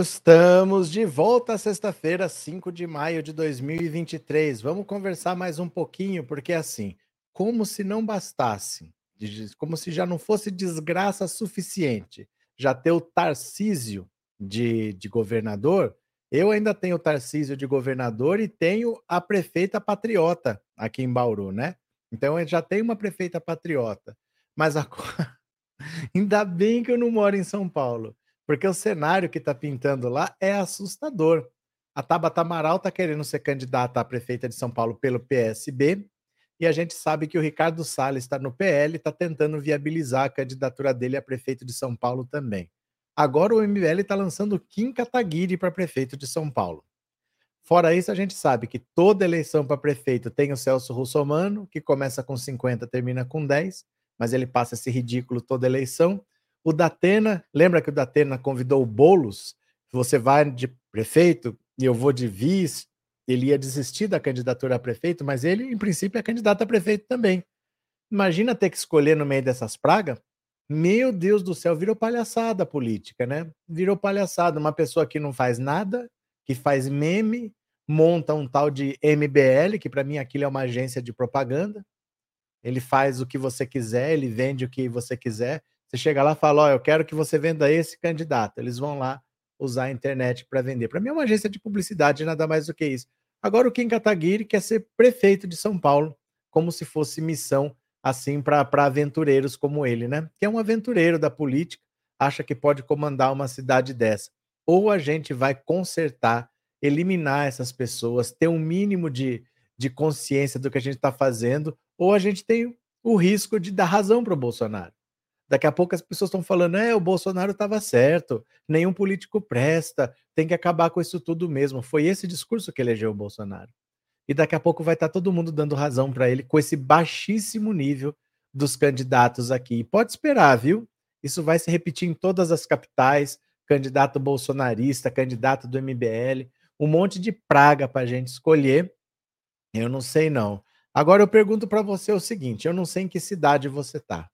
Estamos de volta sexta-feira, 5 de maio de 2023. Vamos conversar mais um pouquinho, porque assim, como se não bastasse, como se já não fosse desgraça suficiente já ter o Tarcísio de, de governador, eu ainda tenho o Tarcísio de governador e tenho a prefeita patriota aqui em Bauru, né? Então eu já tenho uma prefeita patriota. Mas a... ainda bem que eu não moro em São Paulo porque o cenário que está pintando lá é assustador. A Tabata Amaral está querendo ser candidata a prefeita de São Paulo pelo PSB, e a gente sabe que o Ricardo Salles está no PL e está tentando viabilizar a candidatura dele a prefeito de São Paulo também. Agora o MBL está lançando Kim Kataguiri para prefeito de São Paulo. Fora isso, a gente sabe que toda eleição para prefeito tem o Celso Russomano, que começa com 50, termina com 10, mas ele passa esse ridículo toda eleição. O Datena, lembra que o Datena convidou o Bolos? Você vai de prefeito e eu vou de vice. Ele ia desistir da candidatura a prefeito, mas ele, em princípio, é candidato a prefeito também. Imagina ter que escolher no meio dessas pragas. Meu Deus do céu, virou palhaçada a política, né? Virou palhaçada. Uma pessoa que não faz nada, que faz meme, monta um tal de MBL, que para mim aquilo é uma agência de propaganda. Ele faz o que você quiser, ele vende o que você quiser. Você chega lá e fala: Ó, oh, eu quero que você venda esse candidato. Eles vão lá usar a internet para vender. Para mim é uma agência de publicidade, nada mais do que isso. Agora o Kim Kataguiri quer ser prefeito de São Paulo, como se fosse missão assim para aventureiros como ele, né? Que é um aventureiro da política, acha que pode comandar uma cidade dessa. Ou a gente vai consertar, eliminar essas pessoas, ter um mínimo de, de consciência do que a gente está fazendo, ou a gente tem o risco de dar razão para o Bolsonaro. Daqui a pouco as pessoas estão falando, é, o Bolsonaro estava certo, nenhum político presta, tem que acabar com isso tudo mesmo. Foi esse discurso que elegeu o Bolsonaro. E daqui a pouco vai estar tá todo mundo dando razão para ele com esse baixíssimo nível dos candidatos aqui. pode esperar, viu? Isso vai se repetir em todas as capitais, candidato bolsonarista, candidato do MBL, um monte de praga para a gente escolher. Eu não sei não. Agora eu pergunto para você o seguinte, eu não sei em que cidade você está.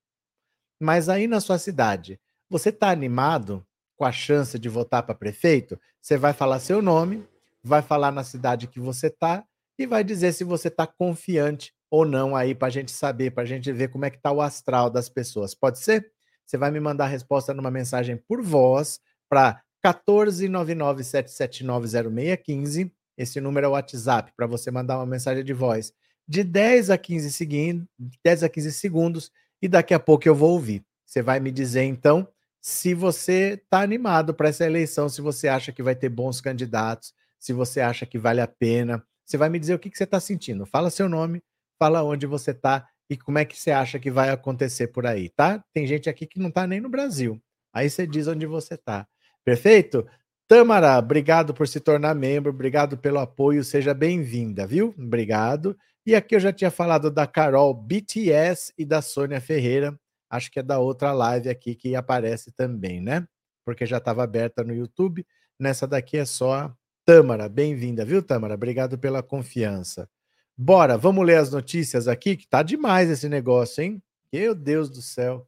Mas aí na sua cidade, você está animado com a chance de votar para prefeito? Você vai falar seu nome, vai falar na cidade que você está e vai dizer se você está confiante ou não aí para a gente saber, para a gente ver como é que está o astral das pessoas. Pode ser? Você vai me mandar a resposta numa mensagem por voz para 14997790615. Esse número é o WhatsApp para você mandar uma mensagem de voz de 10 a 15 segundos, 10 a 15 segundos e daqui a pouco eu vou ouvir. Você vai me dizer então se você está animado para essa eleição, se você acha que vai ter bons candidatos, se você acha que vale a pena. Você vai me dizer o que, que você está sentindo. Fala seu nome, fala onde você está e como é que você acha que vai acontecer por aí, tá? Tem gente aqui que não está nem no Brasil. Aí você diz onde você está. Perfeito? Tamara, obrigado por se tornar membro, obrigado pelo apoio, seja bem-vinda, viu? Obrigado. E aqui eu já tinha falado da Carol BTS e da Sônia Ferreira. Acho que é da outra live aqui que aparece também, né? Porque já estava aberta no YouTube. Nessa daqui é só a Tâmara. Bem-vinda, viu, Tâmara? Obrigado pela confiança. Bora, vamos ler as notícias aqui, que tá demais esse negócio, hein? Meu Deus do céu.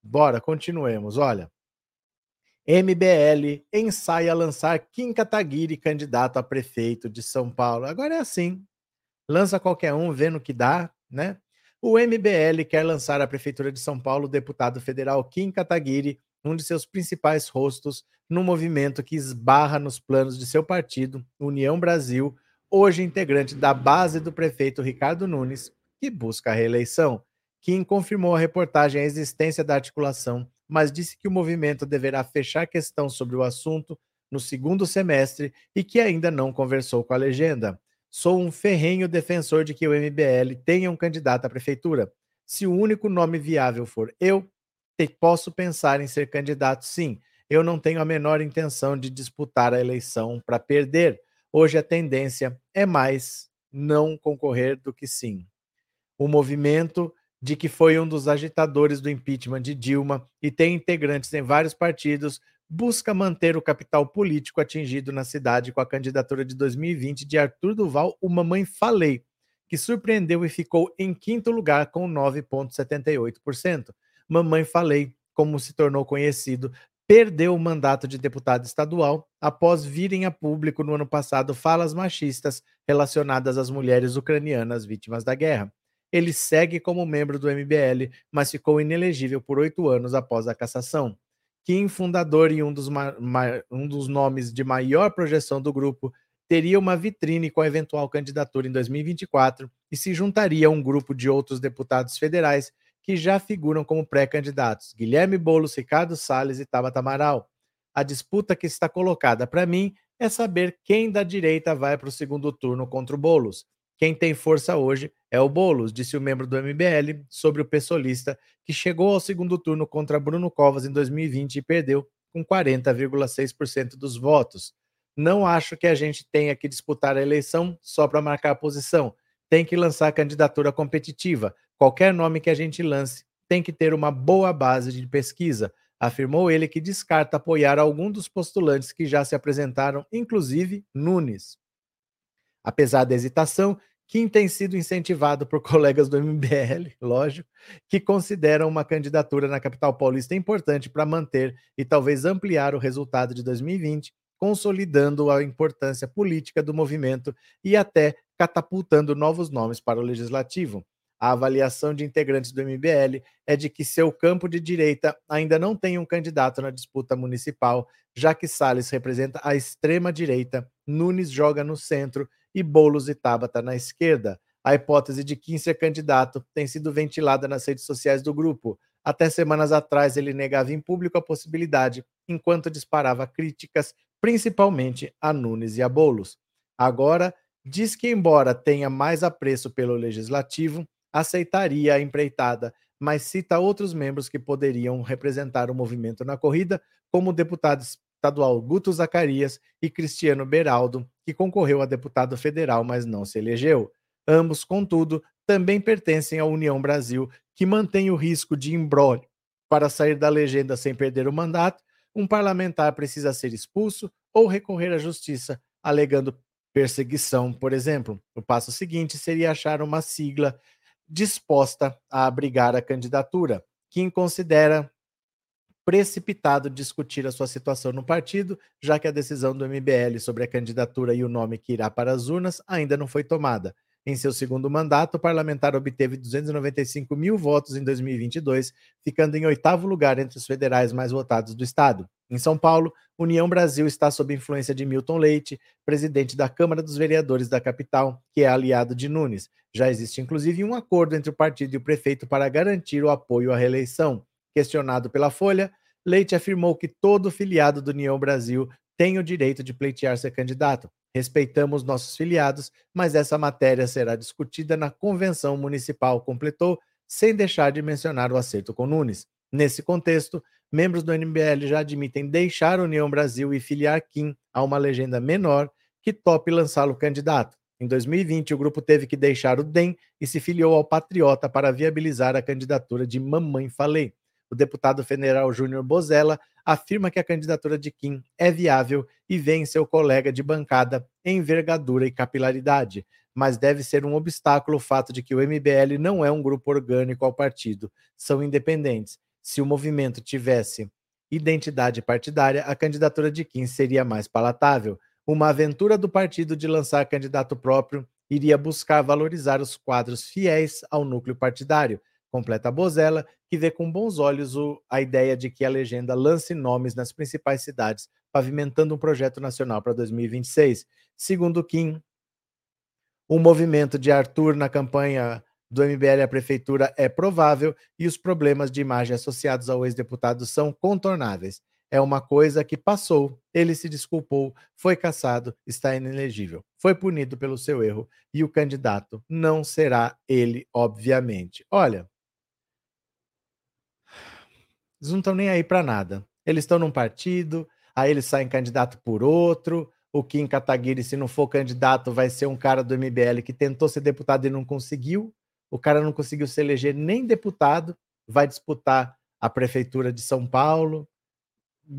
Bora, continuemos. Olha, MBL ensaia lançar Kim Kataguiri candidato a prefeito de São Paulo. Agora é assim, lança qualquer um, vendo que dá, né? O MBL quer lançar à Prefeitura de São Paulo o deputado federal Kim Kataguiri, um de seus principais rostos no movimento que esbarra nos planos de seu partido, União Brasil, hoje integrante da base do prefeito Ricardo Nunes, que busca a reeleição. Kim confirmou a reportagem a existência da articulação, mas disse que o movimento deverá fechar questão sobre o assunto no segundo semestre e que ainda não conversou com a legenda. Sou um ferrenho defensor de que o MBL tenha um candidato à prefeitura. Se o único nome viável for eu, posso pensar em ser candidato sim. Eu não tenho a menor intenção de disputar a eleição para perder. Hoje a tendência é mais não concorrer do que sim. O movimento de que foi um dos agitadores do impeachment de Dilma e tem integrantes em vários partidos, busca manter o capital político atingido na cidade com a candidatura de 2020 de Arthur Duval, o Mamãe Falei, que surpreendeu e ficou em quinto lugar com 9,78%. Mamãe Falei, como se tornou conhecido, perdeu o mandato de deputado estadual após virem a público no ano passado falas machistas relacionadas às mulheres ucranianas vítimas da guerra. Ele segue como membro do MBL, mas ficou inelegível por oito anos após a cassação. Kim, fundador e um dos, um dos nomes de maior projeção do grupo, teria uma vitrine com a eventual candidatura em 2024 e se juntaria a um grupo de outros deputados federais que já figuram como pré-candidatos: Guilherme Boulos, Ricardo Salles e Tabata Amaral. A disputa que está colocada para mim é saber quem da direita vai para o segundo turno contra o Boulos. Quem tem força hoje é o Boulos, disse o membro do MBL sobre o pessoalista que chegou ao segundo turno contra Bruno Covas em 2020 e perdeu com 40,6% dos votos. Não acho que a gente tenha que disputar a eleição só para marcar a posição. Tem que lançar candidatura competitiva. Qualquer nome que a gente lance tem que ter uma boa base de pesquisa, afirmou ele que descarta apoiar algum dos postulantes que já se apresentaram, inclusive Nunes. Apesar da hesitação, Kim tem sido incentivado por colegas do MBL, lógico, que consideram uma candidatura na capital paulista importante para manter e talvez ampliar o resultado de 2020, consolidando a importância política do movimento e até catapultando novos nomes para o legislativo. A avaliação de integrantes do MBL é de que seu campo de direita ainda não tem um candidato na disputa municipal, já que Salles representa a extrema direita, Nunes joga no centro e Boulos e Tabata na esquerda. A hipótese de Kim ser candidato tem sido ventilada nas redes sociais do grupo. Até semanas atrás, ele negava em público a possibilidade, enquanto disparava críticas, principalmente a Nunes e a Boulos. Agora, diz que, embora tenha mais apreço pelo legislativo, aceitaria a empreitada, mas cita outros membros que poderiam representar o movimento na corrida, como o deputado estadual Guto Zacarias e Cristiano Beraldo, que concorreu a deputado federal, mas não se elegeu. Ambos, contudo, também pertencem à União Brasil, que mantém o risco de embrólio. Para sair da legenda sem perder o mandato, um parlamentar precisa ser expulso ou recorrer à justiça, alegando perseguição, por exemplo. O passo seguinte seria achar uma sigla disposta a abrigar a candidatura. Quem considera precipitado discutir a sua situação no partido, já que a decisão do MBL sobre a candidatura e o nome que irá para as urnas ainda não foi tomada. Em seu segundo mandato, o parlamentar obteve 295 mil votos em 2022, ficando em oitavo lugar entre os federais mais votados do estado. Em São Paulo, União Brasil está sob influência de Milton Leite, presidente da Câmara dos Vereadores da capital, que é aliado de Nunes. Já existe inclusive um acordo entre o partido e o prefeito para garantir o apoio à reeleição. Questionado pela Folha, Leite afirmou que todo filiado do União Brasil tem o direito de pleitear ser candidato. Respeitamos nossos filiados, mas essa matéria será discutida na convenção municipal, completou, sem deixar de mencionar o acerto com Nunes. Nesse contexto, membros do NBL já admitem deixar União Brasil e filiar Kim a uma legenda menor que tope lançá-lo candidato. Em 2020, o grupo teve que deixar o DEM e se filiou ao Patriota para viabilizar a candidatura de Mamãe Falei. O deputado federal Júnior Bozella afirma que a candidatura de Kim é viável e vê em seu colega de bancada envergadura e capilaridade, mas deve ser um obstáculo o fato de que o MBL não é um grupo orgânico ao partido, são independentes. Se o movimento tivesse identidade partidária, a candidatura de Kim seria mais palatável. Uma aventura do partido de lançar candidato próprio iria buscar valorizar os quadros fiéis ao núcleo partidário, completa Bozella, que vê com bons olhos o, a ideia de que a legenda lance nomes nas principais cidades, pavimentando um projeto nacional para 2026. Segundo Kim, o movimento de Arthur na campanha do MBL à prefeitura é provável e os problemas de imagem associados ao ex-deputado são contornáveis. é uma coisa que passou. Ele se desculpou, foi cassado, está inelegível. Foi punido pelo seu erro e o candidato não será ele, obviamente. Olha eles não estão nem aí para nada. Eles estão num partido, aí eles saem candidato por outro. O Kim Kataguiri, se não for candidato, vai ser um cara do MBL que tentou ser deputado e não conseguiu. O cara não conseguiu se eleger nem deputado, vai disputar a prefeitura de São Paulo.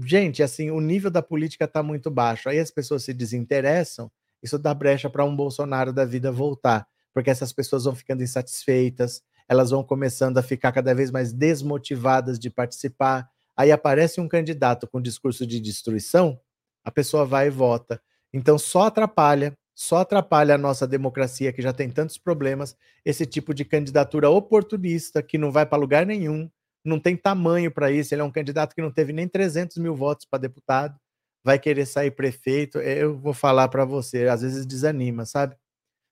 Gente, assim, o nível da política está muito baixo. Aí as pessoas se desinteressam, isso dá brecha para um Bolsonaro da vida voltar, porque essas pessoas vão ficando insatisfeitas, elas vão começando a ficar cada vez mais desmotivadas de participar. Aí aparece um candidato com discurso de destruição, a pessoa vai e vota. Então só atrapalha, só atrapalha a nossa democracia, que já tem tantos problemas, esse tipo de candidatura oportunista, que não vai para lugar nenhum, não tem tamanho para isso. Ele é um candidato que não teve nem 300 mil votos para deputado, vai querer sair prefeito. Eu vou falar para você, às vezes desanima, sabe?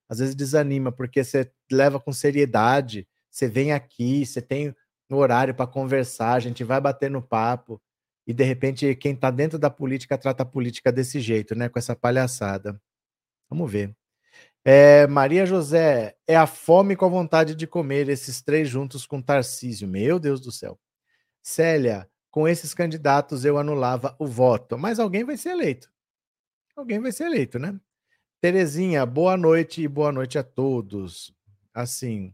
Às vezes desanima, porque você leva com seriedade, você vem aqui, você tem um horário para conversar, a gente vai bater no papo, e de repente quem está dentro da política trata a política desse jeito, né? Com essa palhaçada. Vamos ver. É, Maria José, é a fome com a vontade de comer, esses três juntos com Tarcísio. Meu Deus do céu. Célia, com esses candidatos eu anulava o voto, mas alguém vai ser eleito. Alguém vai ser eleito, né? Terezinha, boa noite e boa noite a todos. Assim,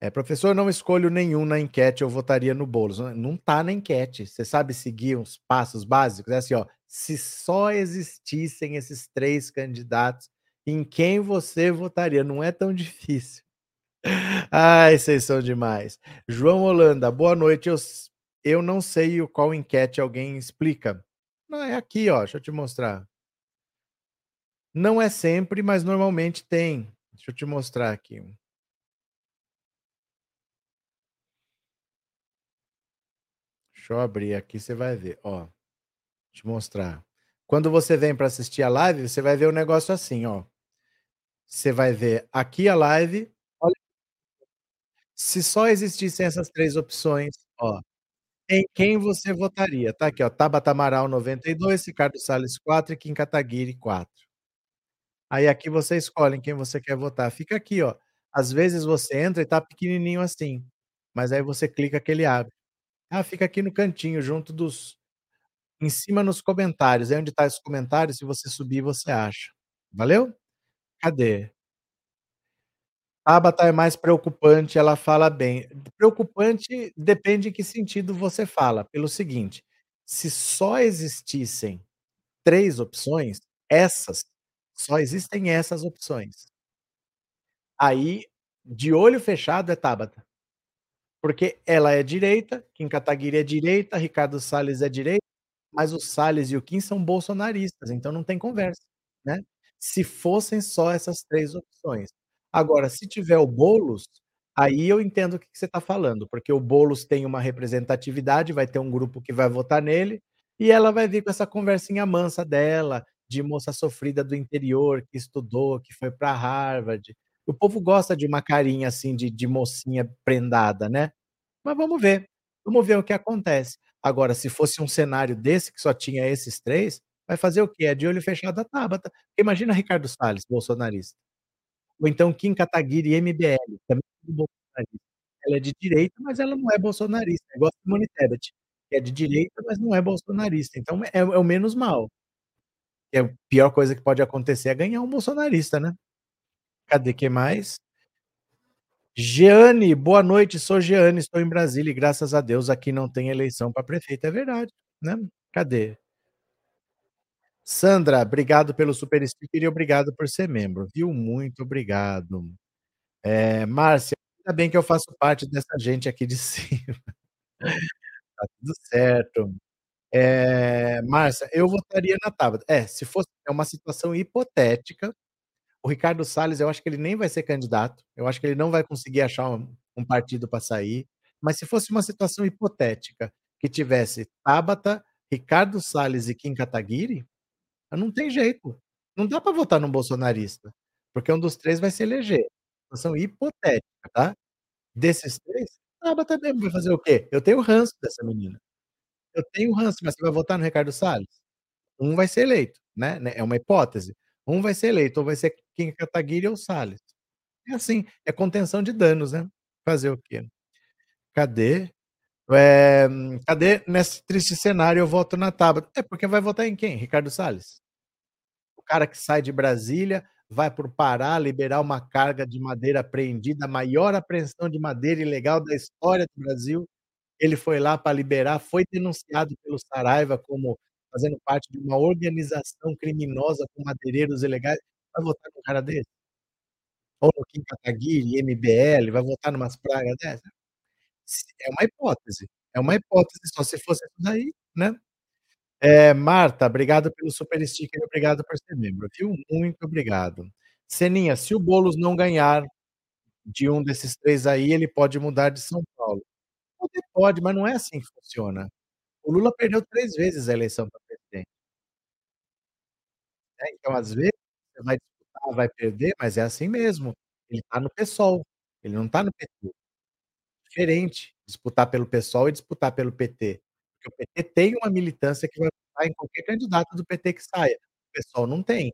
é, professor, não escolho nenhum na enquete, eu votaria no Boulos. Não está na enquete. Você sabe seguir uns passos básicos? É assim, ó, se só existissem esses três candidatos, em quem você votaria? Não é tão difícil. Ai, vocês são demais. João Holanda, boa noite. Eu, eu não sei qual enquete alguém explica. Não, é aqui, ó. Deixa eu te mostrar. Não é sempre, mas normalmente tem. Deixa eu te mostrar aqui. Deixa eu abrir aqui, você vai ver, ó. Te mostrar. Quando você vem para assistir a live, você vai ver o um negócio assim, ó. Você vai ver aqui a live. Olha. Se só existissem essas três opções, ó. Em quem você votaria? Tá aqui, ó. Tabata Amaral 92, Ricardo Salles 4 e Kim Kataguiri 4. Aí aqui você escolhe em quem você quer votar. Fica aqui, ó. Às vezes você entra e tá pequenininho assim, mas aí você clica que ele abre. Ah, fica aqui no cantinho, junto dos em cima nos comentários, aí onde tá os comentários, se você subir, você acha. Valeu? Cadê? Tabata é mais preocupante, ela fala bem. Preocupante depende em que sentido você fala. Pelo seguinte, se só existissem 3 opções, essas, só existem essas opções. Aí, de olho fechado é Tabata. Porque ela é direita, Kim Kataguiri é direita, Ricardo Salles é direita, mas o Salles e o Kim são bolsonaristas, então não tem conversa, né. Se fossem só essas 3 opções. Agora, se tiver o Boulos, aí eu entendo o que você está falando, porque o Boulos tem uma representatividade, vai ter um grupo que vai votar nele, e ela vai vir com essa conversinha mansa dela, de moça sofrida do interior, que estudou, que foi para Harvard. O povo gosta de uma carinha, assim, de de mocinha prendada, né. Mas vamos ver, vamos ver o que acontece. Agora, se fosse um cenário desse, que só tinha esses 3, vai fazer o quê? É de olho fechado a Tabata. Imagina Ricardo Salles, bolsonarista. Ou então Kim Kataguiri, MBL, também bolsonarista. Ela é de direita, mas ela não é bolsonarista, é igual a Simone Tebet, que é de direita, mas não é bolsonarista, então é é o menos mal. É a pior coisa que pode acontecer é ganhar um bolsonarista, né. Cadê, que mais? Jeane, boa noite, sou Jeane, estou em Brasília e graças a Deus aqui não tem eleição para prefeito, é verdade, né. Cadê? Sandra, obrigado pelo super sticker e obrigado por ser membro, viu, muito obrigado. Eh, Márcia, ainda bem que eu faço parte dessa gente aqui de cima. Tá tudo certo. Eh, Márcia, eu votaria na Tabata. É, se fosse é uma situação hipotética, o Ricardo Salles, eu acho que ele nem vai ser candidato, eu acho que ele não vai conseguir achar um um partido para sair, mas se fosse uma situação hipotética, que tivesse Tabata, Ricardo Salles e Kim Kataguiri, não tem jeito, não dá para votar num bolsonarista, porque um dos 3 vai se eleger. Situação hipotética, tá. Desses 3, Tabata mesmo, vai fazer o quê? Eu tenho ranço dessa menina. eu tenho ranço, mas você vai votar no Ricardo Salles? Um vai ser eleito, né, é uma hipótese. Um vai ser eleito, ou vai ser Kim Kataguiri ou Salles. É assim, é contenção de danos, né. Fazer o quê? Cadê? Eh, cadê? Nesse triste cenário eu voto na Tabata. É, porque vai votar em quem? Ricardo Salles? O cara que sai de Brasília, vai para o Pará liberar uma carga de madeira apreendida, a maior apreensão de madeira ilegal da história do Brasil. Ele foi lá pra liberar, foi denunciado pelo Saraiva como fazendo parte de uma organização criminosa com madeireiros ilegais. Vai votar num cara desse? Ou no Kim Kataguiri, MBL, vai votar numas praga dessa? Se é uma hipótese, é uma hipótese só, se fosse isso daí, né. Eh, Marta, obrigado pelo super sticker, obrigado por ser membro, viu. Muito obrigado. Seninha, se o Boulos não ganhar de um desses 3 aí, ele pode mudar de São Paulo. Poder pode, mas não é assim que funciona. O Lula perdeu 3 vezes a eleição pra presidente. É, então às vezes, você vai disputar, vai perder, mas é assim mesmo. Ele tá no PSOL, ele não tá no PT. Diferente, disputar pelo PSOL e disputar pelo PT. Porque o PT tem uma militância que vai votar em qualquer candidato do PT que saia, o PSOL não tem.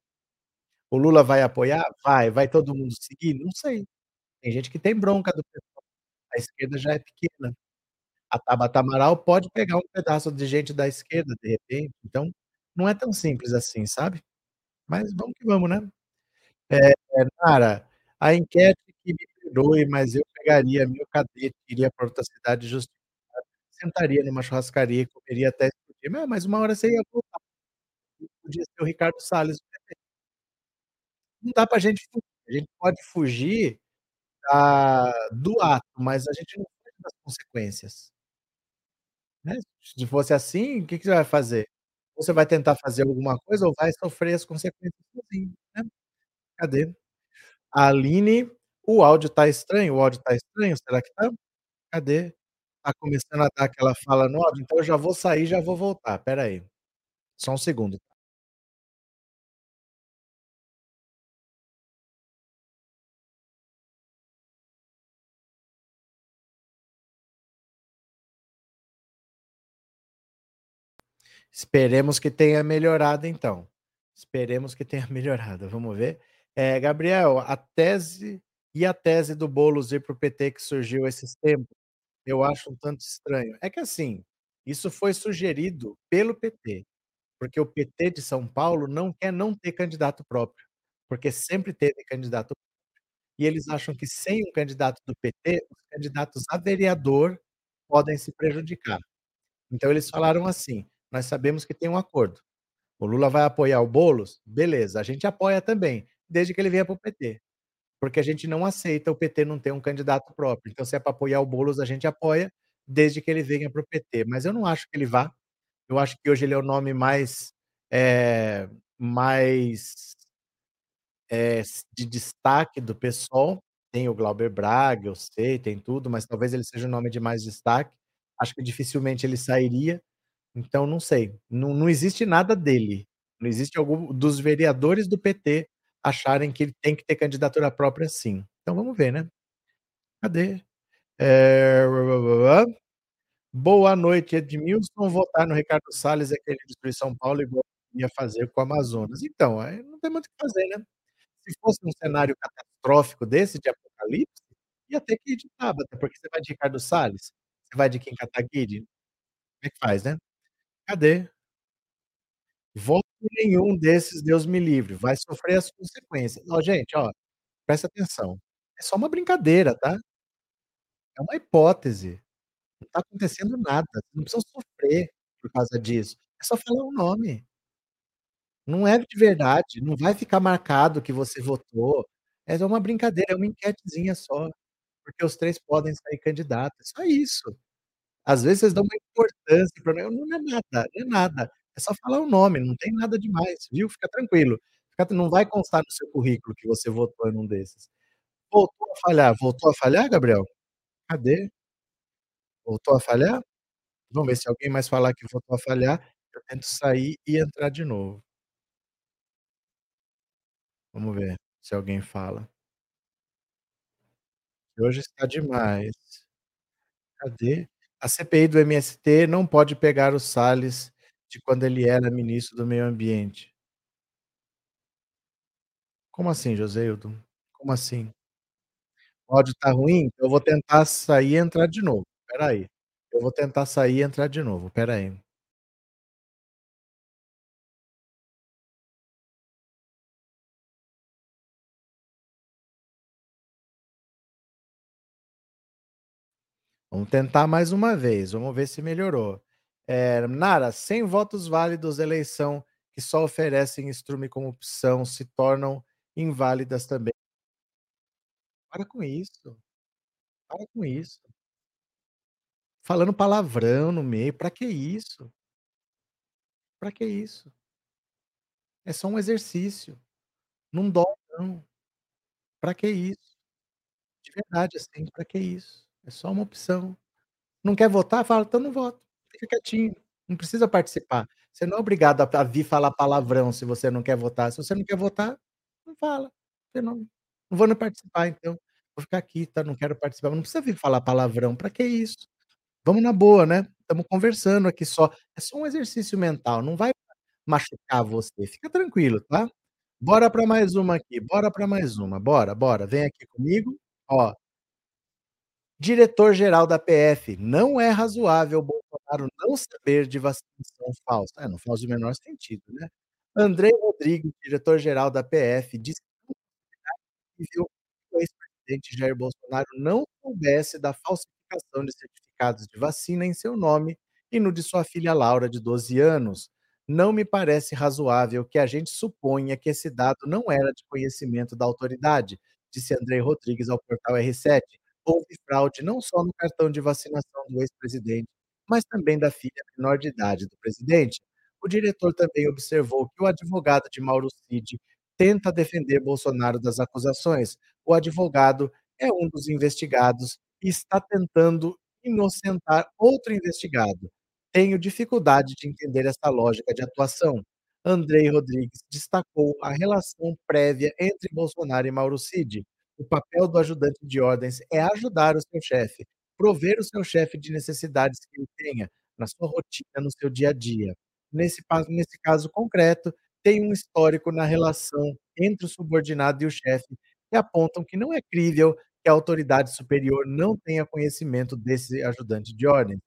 O Lula vai apoiar? Vai. Vai todo mundo seguir? Não sei. Tem gente que tem bronca do PSOL, a esquerda já é pequena. A Tabata Amaral pode pegar um pedaço de gente da esquerda, de repente, então, não é tão simples assim, sabe. Mas vamos que vamos, né. Eh, Nara, a enquete que me perdoe, mas eu pegaria meu cadete, iria pra outra cidade justificado, sentaria numa churrascaria e comeria até explodir. Mas uma hora você ia voltar. Podia ser o Ricardo Salles. Não dá pra gente fugir, a gente pode fugir da do ato, mas a gente não foge das consequências. Né, se fosse assim, que que você vai fazer? Você vai tentar fazer alguma coisa ou vai sofrer as consequências sozinho, né. Cadê? Aline, o áudio tá estranho, o áudio tá estranho, será que tá? Cadê? Tá começando a dar aquela fala no áudio, então eu já vou sair já vou voltar, espera aí. Só um segundo. Esperemos que tenha melhorado então. Esperemos que tenha melhorado, vamos ver. Eh, Gabriel, a tese e a tese do Boulos ir para o PT que surgiu esses tempos, eu acho um tanto estranho. É que assim, isso foi sugerido pelo PT, porque o PT de São Paulo não quer não ter candidato próprio, porque sempre teve candidato e eles acham que sem um candidato do PT, os candidatos a vereador podem se prejudicar. Então eles falaram assim: "Nós sabemos que tem um acordo, o Lula vai apoiar o Boulos? Beleza, a gente apoia também, desde que ele venha para o PT, porque a gente não aceita o PT não ter um candidato próprio, então se é pra apoiar o Boulos, a gente apoia, desde que ele venha para o PT", mas eu não acho que ele vá, eu acho que hoje ele é o nome mais, eh, mais s de destaque do PSOL, tem o Glauber Braga, eu sei, tem tudo, mas talvez ele seja o nome de mais destaque, acho que dificilmente ele sairia, então não sei, não não existe nada dele, não existe algum dos vereadores do PT acharem que ele tem que ter candidatura própria sim. Então vamos ver, né. Cadê? Eh, boa noite Edmilson, votar no Ricardo Salles é querer destruir São Paulo igual ia fazer com o Amazonas. Então, aí não tem muito o que fazer, né. Se fosse um cenário catastrófico desse, de apocalipse, ia ter que ir de Tabata, porque você vai de Ricardo Salles? Você vai de Kim Kataguiri? Como é que faz, né. Cadê? Voto nenhum desses, Deus me livre, vai sofrer as consequências. Ó gente, ó, presta atenção, é só uma brincadeira, tá. É uma hipótese, não tá acontecendo nada, não precisa sofrer por causa disso, é só falar o nome. Não é de verdade, não vai ficar marcado que você votou, é só uma brincadeira, é uma enquetezinha só, porque os 3 podem sair candidato, é só isso. Às vezes vocês dão uma importância pra não não é nada, é nada, é só falar o nome, não tem nada demais, viu, fica tranquilo, não vai constar no seu currículo que você votou em um desses. Voltou a falhar, voltou a falhar Gabriel? Cadê? Voltou a falhar? Vamos ver se alguém mais falar que voltou a falhar, eu tento sair e entrar de novo. Vamos ver se alguém fala. Hoje está demais. Cadê? A CPI do MST não pode pegar o Salles de quando ele era ministro do meio ambiente. Como assim, Joseudo? Como assim? O áudio tá ruim? Eu vou tentar sair e entrar de novo, espera aí. Eu vou tentar sair e entrar de novo, espera Vamos tentar mais uma vez, vamos ver se melhorou. Eh, Nara, sem votos válidos, eleição que só oferecem estrume como opção se tornam inválidas também. Para com isso. Para com isso. Falando palavrão no meio, pra que isso? Pra que isso? É só um exercício. Não dói não. Pra que isso? De verdade, assim, pra que isso? É só uma opção. Não quer votar? Fala: "Então não voto". Fica quietinho, não precisa participar. Você não é obrigado a vir falar palavrão se você não quer votar. Se você não quer votar, não fala. Você não não vou nem participar então. Vou ficar aqui, tá, não quero participar. Não precisa vir falar palavrão, pra que isso? Vamos na boa, né. Estamos conversando aqui só. É só um exercício mental, não vai machucar você. Fica tranquilo, tá. Bora pra mais uma aqui, bora pra mais uma. Bora, bora. Vem aqui comigo. Ó Diretor-geral da PF: "Não é razoável Bolsonaro não saber de vacinação falsa". É, não faz o menor sentido, né. Andrey Rodrigues, diretor-geral da PF, disse que o ex-presidente Jair Bolsonaro não soubesse da falsificação de certificados de vacina em seu nome e no de sua filha Laura, de 12 anos. "Não me parece razoável que a gente suponha que esse dado não era de conhecimento da autoridade", disse Andrey Rodrigues ao portal R7. "Houve fraude não só no cartão de vacinação do ex-presidente, mas também da filha menor de idade do presidente". O diretor também observou que o advogado de Mauro Cid tenta defender Bolsonaro das acusações. O advogado é um dos investigados e está tentando inocentar outro investigado. "Tenho dificuldade de entender essa lógica de atuação". Andrey Rodrigues destacou a relação prévia entre Bolsonaro e Mauro Cid. "O papel do ajudante de ordens é ajudar o seu chefe, prover o seu chefe de necessidades que ele tenha, na sua rotina, no seu dia a dia. Nesse nesse caso concreto, tem um histórico na relação entre o subordinado e o chefe, que apontam que não é crível que a autoridade superior não tenha conhecimento desse ajudante de ordem.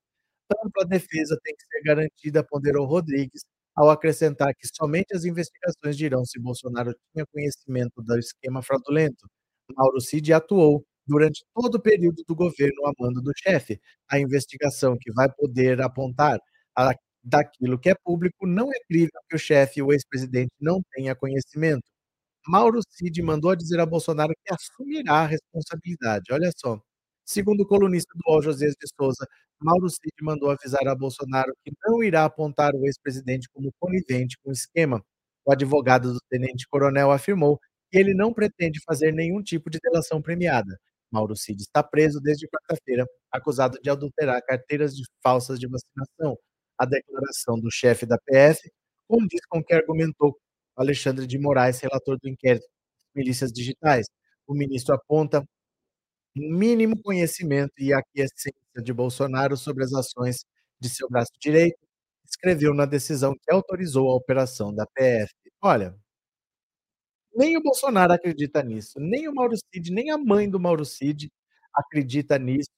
Ampla defesa tem que ser garantida", ponderou Rodrigues, ao acrescentar que somente as investigações dirão se Bolsonaro tinha conhecimento do esquema fraudulento. Mauro Cid atuou durante todo o período do governo a mando do chefe. A investigação que vai poder apontar a daquilo que é público, não é crível que o chefe, o ex-presidente, não tenha conhecimento. Mauro Cid mandou dizer a Bolsonaro que assumirá a responsabilidade, olha só. Segundo o colunista do UOL, Josias de Souza, Mauro Cid mandou avisar a Bolsonaro que não irá apontar o ex-presidente como conivente com o esquema. O advogado do tenente-coronel afirmou ele não pretende fazer nenhum tipo de delação premiada. Mauro Cid está preso desde quarta-feira, acusado de adulterar carteiras de falsas de vacinação. A declaração do chefe da PF condiz com o que argumentou Alexandre de Moraes, relator do inquérito Milícias Digitais. O ministro aponta mínimo conhecimento e aquiescência de Bolsonaro sobre as ações de seu braço direito, escreveu na decisão que autorizou a operação da PF. Olha nem o Bolsonaro acredita nisso, nem o Mauro Cid, nem a mãe do Mauro Cid acredita nisso,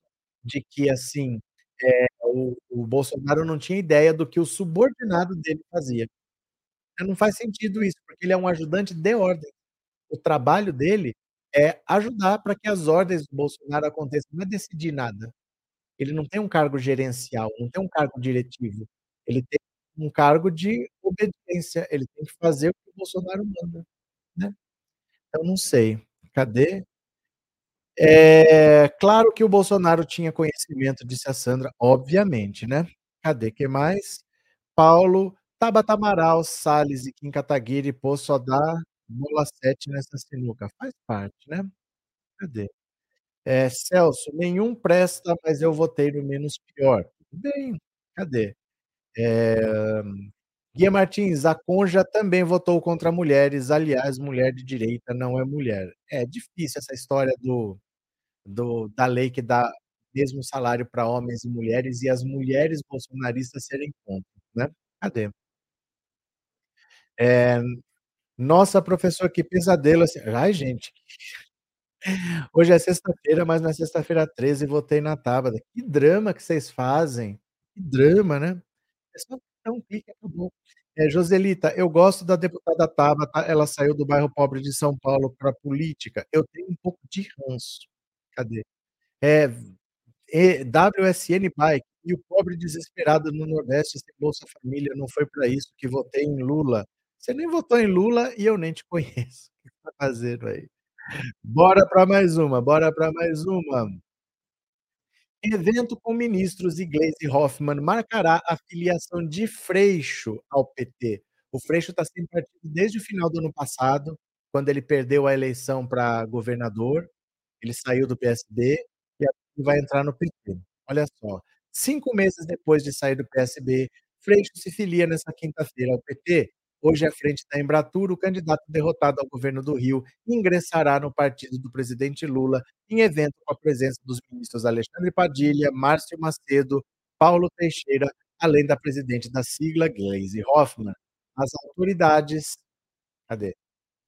de que, assim, eh, o o Bolsonaro não tinha ideia do que o subordinado dele fazia. Não faz sentido isso, porque ele é um ajudante de ordem. O trabalho dele é ajudar pra que as ordens do Bolsonaro aconteçam, não é decidir nada. Ele não tem um cargo gerencial, não tem um cargo diretivo, ele tem um cargo de obediência, ele tem que fazer o que o Bolsonaro manda, né. Então não sei, cadê? Eh, claro que o Bolsonaro tinha conhecimento, disse a Sandra, obviamente, né. Cadê, que mais? Paulo, Tabata Amaral, Salles e Kim Kataguiri, pô, só dá bola 7 nessa sinuca. Faz parte, né. Cadê? Eh, Celso, nenhum presta, mas eu votei no menos pior. Tudo bem, cadê? Eh, Guia Martins, a Conja também votou contra mulheres, aliás, mulher de direita não é mulher. É difícil essa história do do da lei que dá mesmo salário pra homens e mulheres e as mulheres bolsonaristas serem contra, né. Cadê? Eh, nossa professor, que pesadelo esse ai gente. Hoje é sexta-feira, mas na sexta-feira 13 votei na Tabata. Que drama que vocês fazem, que drama, né. É só um clique e acabou. Eh, Joselita, eu gosto da deputada Tabata, ela saiu do bairro pobre de São Paulo pra política, eu tenho um pouco de ranço. Cadê? É e WSN Bike, e o pobre desesperado no nordeste sem Bolsa Família, não foi pra isso que votei em Lula. Você nem votou em Lula e eu nem te conheço. O que você tá fazendo aí? Bora pra mais uma, bora pra mais uma. Evento com ministros e Gleisi Hoffmann marcará a filiação de Freixo ao PT. O Freixo tá sem partido desde o final do ano passado, quando ele perdeu a eleição pra governador, ele saiu do PSD e vai entrar no PT. Olha só, 5 meses depois de sair do PSB, Freixo se filia nessa quinta-feira ao PT. Hoje à frente da Embratur, o candidato derrotado ao governo do Rio ingressará no partido do presidente Lula, em evento com a presença dos ministros Alexandre Padilha, Márcio Macedo, Paulo Teixeira, além da presidente da sigla, Gleisi Hoffmann. As autoridades cadê?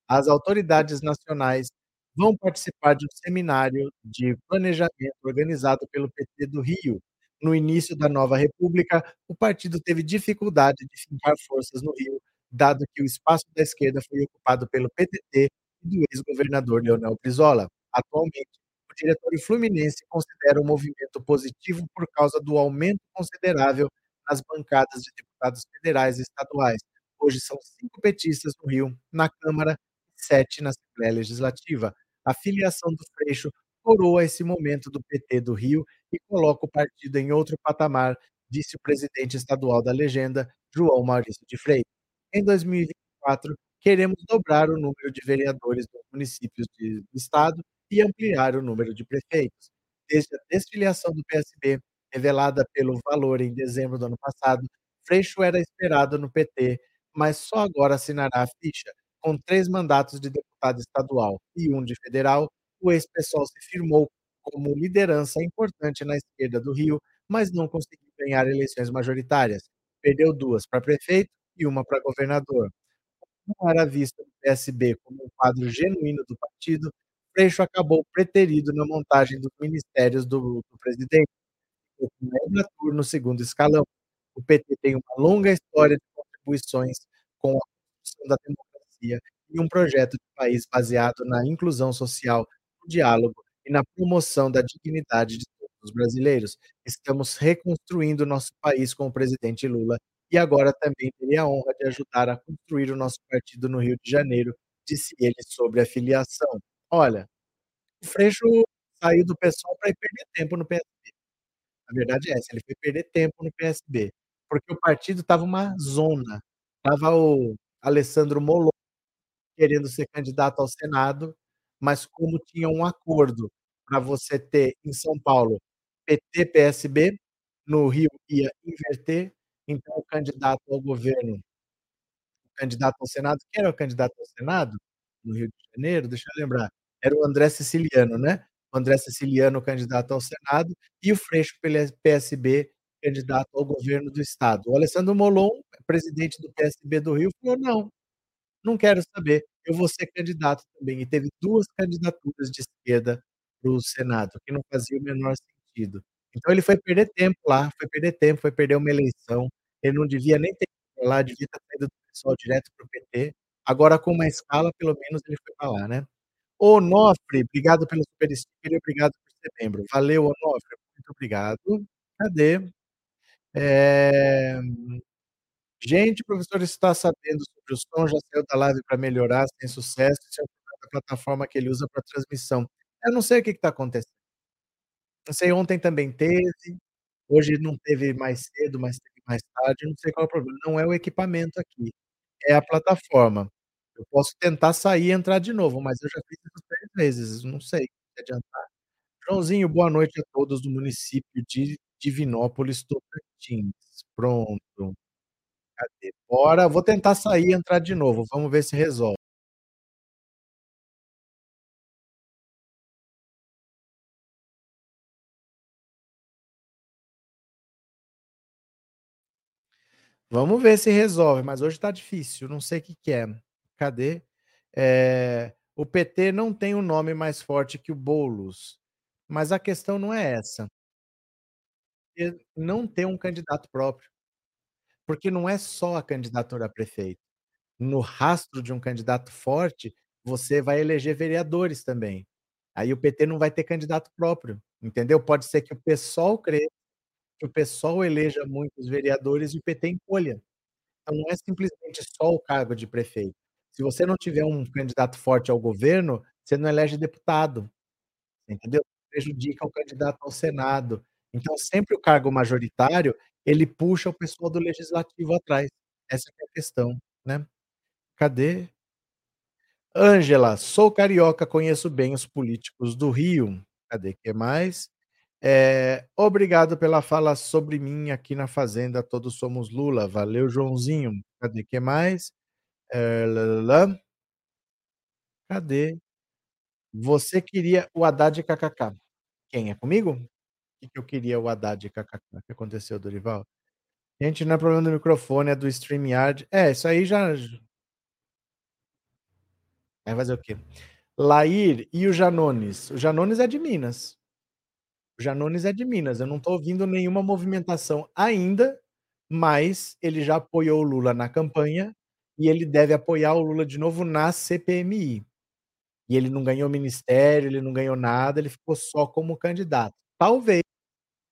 As autoridades nacionais vão participar de um seminário de planejamento organizado pelo PT do Rio. No início da nova república, o partido teve dificuldade de fincar forças no Rio, dado que o espaço da esquerda foi ocupado pelo PTT e do ex-governador Leonel Brizola. Atualmente, o diretório fluminense considera o movimento positivo por causa do aumento considerável nas bancadas de deputados federais e estaduais. Hoje são 5 petistas no Rio, na Câmara, e 7 na Assembleia Legislativa. A filiação do Freixo coroa esse momento do PT do Rio e coloca o partido em outro patamar, disse o presidente estadual da legenda, João Maurício de Freitas. Em 2024, queremos dobrar o número de vereadores dos municípios de do estado e ampliar o número de prefeitos. Desde a desfiliação do PSB, revelada pelo Valor em dezembro do ano passado, Freixo era esperado no PT, mas só agora assinará a ficha. Com 3 mandatos de deputado estadual e 1 de federal, o ex-PSOL se firmou como liderança importante na esquerda do Rio, mas não conseguiu ganhar eleições majoritárias. Perdeu 2 pra prefeito e 1 pra governador. Como era visto no PSB como um quadro genuíno do partido, Freixo acabou preterido na montagem dos ministérios do do presidente. no segundo escalão. O PT tem uma longa história de contribuições com a construção da democracia e um projeto de país baseado na inclusão social, no diálogo e na promoção da dignidade de todos os brasileiros. Estamos reconstruindo o nosso país com o presidente Lula e agora também terei a honra de ajudar a construir o nosso partido no Rio de Janeiro, disse ele sobre a filiação. Olha, o Freixo saiu do pra ir perder tempo no PSB. A verdade é essa, ele foi perder tempo no PSB, porque o partido estava uma zona. Estava o Alessandro Molon querendo ser candidato ao Senado, mas como tinha um acordo pra você ter em São Paulo PT, PSB, no Rio ia inverter, então o candidato ao governo o candidato ao Senado quem era o candidato ao Senado, no Rio de Janeiro? Deixa eu lembrar, era o André Siciliano, né. O André Siciliano candidato ao Senado e o Freixo pelo PSB candidato ao governo do estado. O Alessandro Molon, presidente do PSB do Rio, falou: "Não, não quero saber, eu vou ser candidato também", e teve 2 candidaturas de esquerda para o Senado, que não fazia o menor sentido. Então ele foi perder tempo lá, foi perder tempo, foi perder uma eleição, ele não devia nem ter ido lá, devia ter saído do PSOL direto para o PT. Agora com uma escala, pelo menos ele foi pra lá, né. Onofre, obrigado pelo super sticker e obrigado por ser membro. Valeu Onofre, muito obrigado. Cadê? Eh, gente, o professor está sabendo sobre o som, já saiu da live pra melhorar, sem sucesso, isso é da plataforma que ele usa pra transmissão. Eu não sei o que que tá acontecendo. Não sei, ontem também teve, hoje não teve mais cedo, mas teve mais tarde, não sei qual é o problema, não é o equipamento aqui, é a plataforma. Eu posso tentar sair e entrar de novo, mas eu já fiz isso 3 vezes, não sei se adiantar. Joãozinho, boa noite a todos do município de Divinópolis, Tocantins. Pronto. Cadê? Bora, vou tentar sair e entrar de novo, vamos ver se resolve. Vamos ver se resolve, mas hoje tá difícil, não sei que que é. Cadê? Eh, o PT não tem um nome mais forte que o Boulos, mas a questão não é essa. Não ter um candidato próprio. Porque não é só a candidatura a prefeito. No rastro de um candidato forte, você vai eleger vereadores também. Aí o PT não vai ter candidato próprio, entendeu? Pode ser que o PSOL cresça, que o PSOL eleja muitos vereadores e o PT encolha. Então não é simplesmente só o cargo de prefeito. Se você não tiver um candidato forte ao governo, você não elege deputado, entendeu? Prejudica o candidato ao senado. Então sempre o cargo majoritário, ele puxa o pessoal do legislativo atrás. Essa é a questão, né. Cadê? Ângela: "Sou carioca, conheço bem os políticos do Rio". Cadê, que mais? Eh, "Obrigado pela fala sobre mim aqui na fazenda Todos Somos Lula". Valeu, Joãozinho. Cadê, que mais? Eh, lã-lã-lã. Cadê? Você queria o Haddad kkk. Quem, é comigo? Que que eu queria o Haddad kkk. O que aconteceu, Dorival? Gente, não é problema do microfone, é do StreamYard. É, isso aí já Vai fazer o quê? Lair e o Janones? O Janones é de Minas. Janones é de Minas, eu não tô ouvindo nenhuma movimentação ainda, mas ele já apoiou o Lula na campanha e ele deve apoiar o Lula de novo na CPMI. E ele não ganhou ministério, ele não ganhou nada, ele ficou só como candidato. Talvez,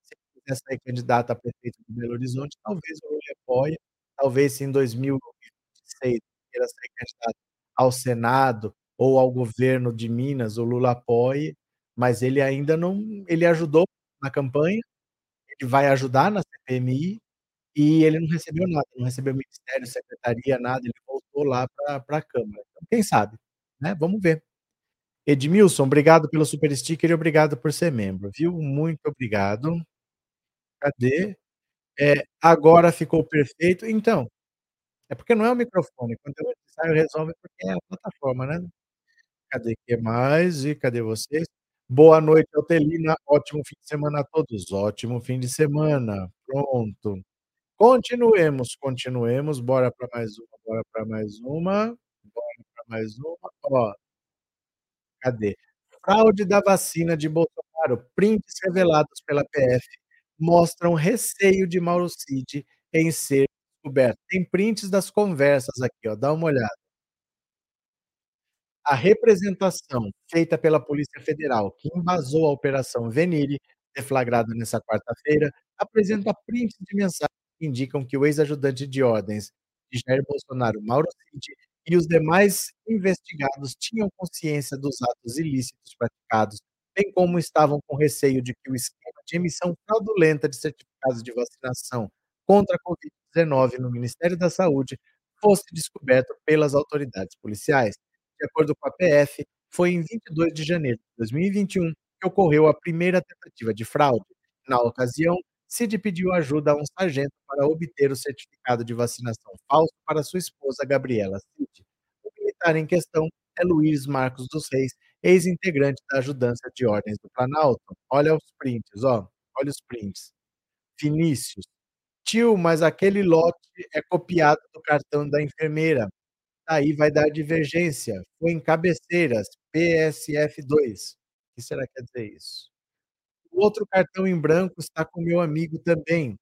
se ele quiser sair candidato a prefeito de Belo Horizonte, talvez o Lula apoie, talvez se em 2026 ele queira sair candidato ao Senado ou ao governo de Minas, o Lula apoie, mas ele ainda não ele ajudou na campanha, ele vai ajudar na CPMI, e ele não recebeu nada, não recebeu ministério, secretaria, nada, ele voltou lá pra pra câmara. Então quem sabe, né, vamos ver. Edmilson, obrigado pelo super sticker e obrigado por ser membro, viu. Muito obrigado. Cadê? É, agora ficou perfeito. Então, é porque não é o microfone, quando é necessário resolve, porque é a plataforma, né. Cadê, que mais? E cadê vocês? Boa noite, Altelina, ótimo fim de semana a todos. Ótimo fim de semana. Pronto. Continuemos, continuemos, bora pra mais uma, bora pra mais uma, bora pra mais uma. Ó Cadê? Fraude da vacina de Bolsonaro, prints revelados pela PF mostram receio de Mauro Cid em ser descoberto. Tem prints das conversas aqui, ó, dá uma olhada. A representação feita pela Polícia Federal, que embasou a operação Venire, deflagrada nessa quarta-feira, apresenta prints de mensagens que indicam que o ex-ajudante de ordens de Jair Bolsonaro, Mauro Cid, e os demais investigados tinham consciência dos atos ilícitos praticados, bem como estavam com receio de que o esquema de emissão fraudulenta de certificados de vacinação contra a Covid-19 no Ministério da Saúde fosse descoberto pelas autoridades policiais. De acordo com a PF, foi em 22 de janeiro de 2021 que ocorreu a primeira tentativa de fraude. Na ocasião, Cid pediu ajuda a um sargento para obter o certificado de vacinação falso para sua esposa, Gabriela Cid. O militar em questão é Luiz Marcos dos Reis, ex-integrante da Ajudança de Ordens do Planalto. Olha os prints, ó, olha os prints. Vinícius: "Tio, mas aquele lote é copiado do cartão da enfermeira. Aí vai dar divergência. Foi em Cabeceiras, PSF2". O que será que quer dizer isso? "O outro cartão em branco está com meu amigo também".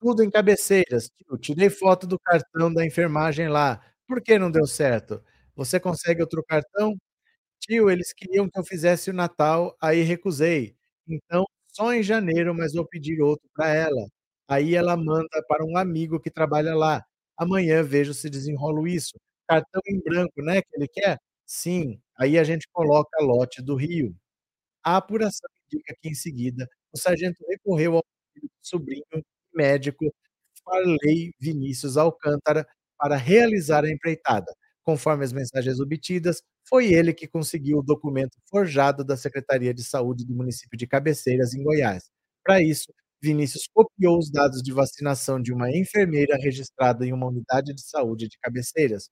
"Tudo em Cabeceiras, tio. Tirei foto do cartão da enfermagem lá. Por que não deu certo? Você consegue outro cartão?". "Tio, eles queriam que eu fizesse o Natal, aí recusei. Então, só em janeiro, mas vou pedir outro pra ela. Aí ela manda para um amigo que trabalha lá. Amanhã vejo se desenrolo isso. Cartão em branco, né, que ele quer?". "Sim, aí a gente coloca lote do Rio". A apuração indica que em seguida, o sargento recorreu ao sobrinho, médico, Farley Vinícius Alcântara, para realizar a empreitada. Conforme as mensagens obtidas, foi ele que conseguiu o documento forjado da Secretaria de Saúde do município de Cabeceiras, em Goiás. Pra isso, Vinícius copiou os dados de vacinação de uma enfermeira registrada em uma unidade de saúde de Cabeceiras.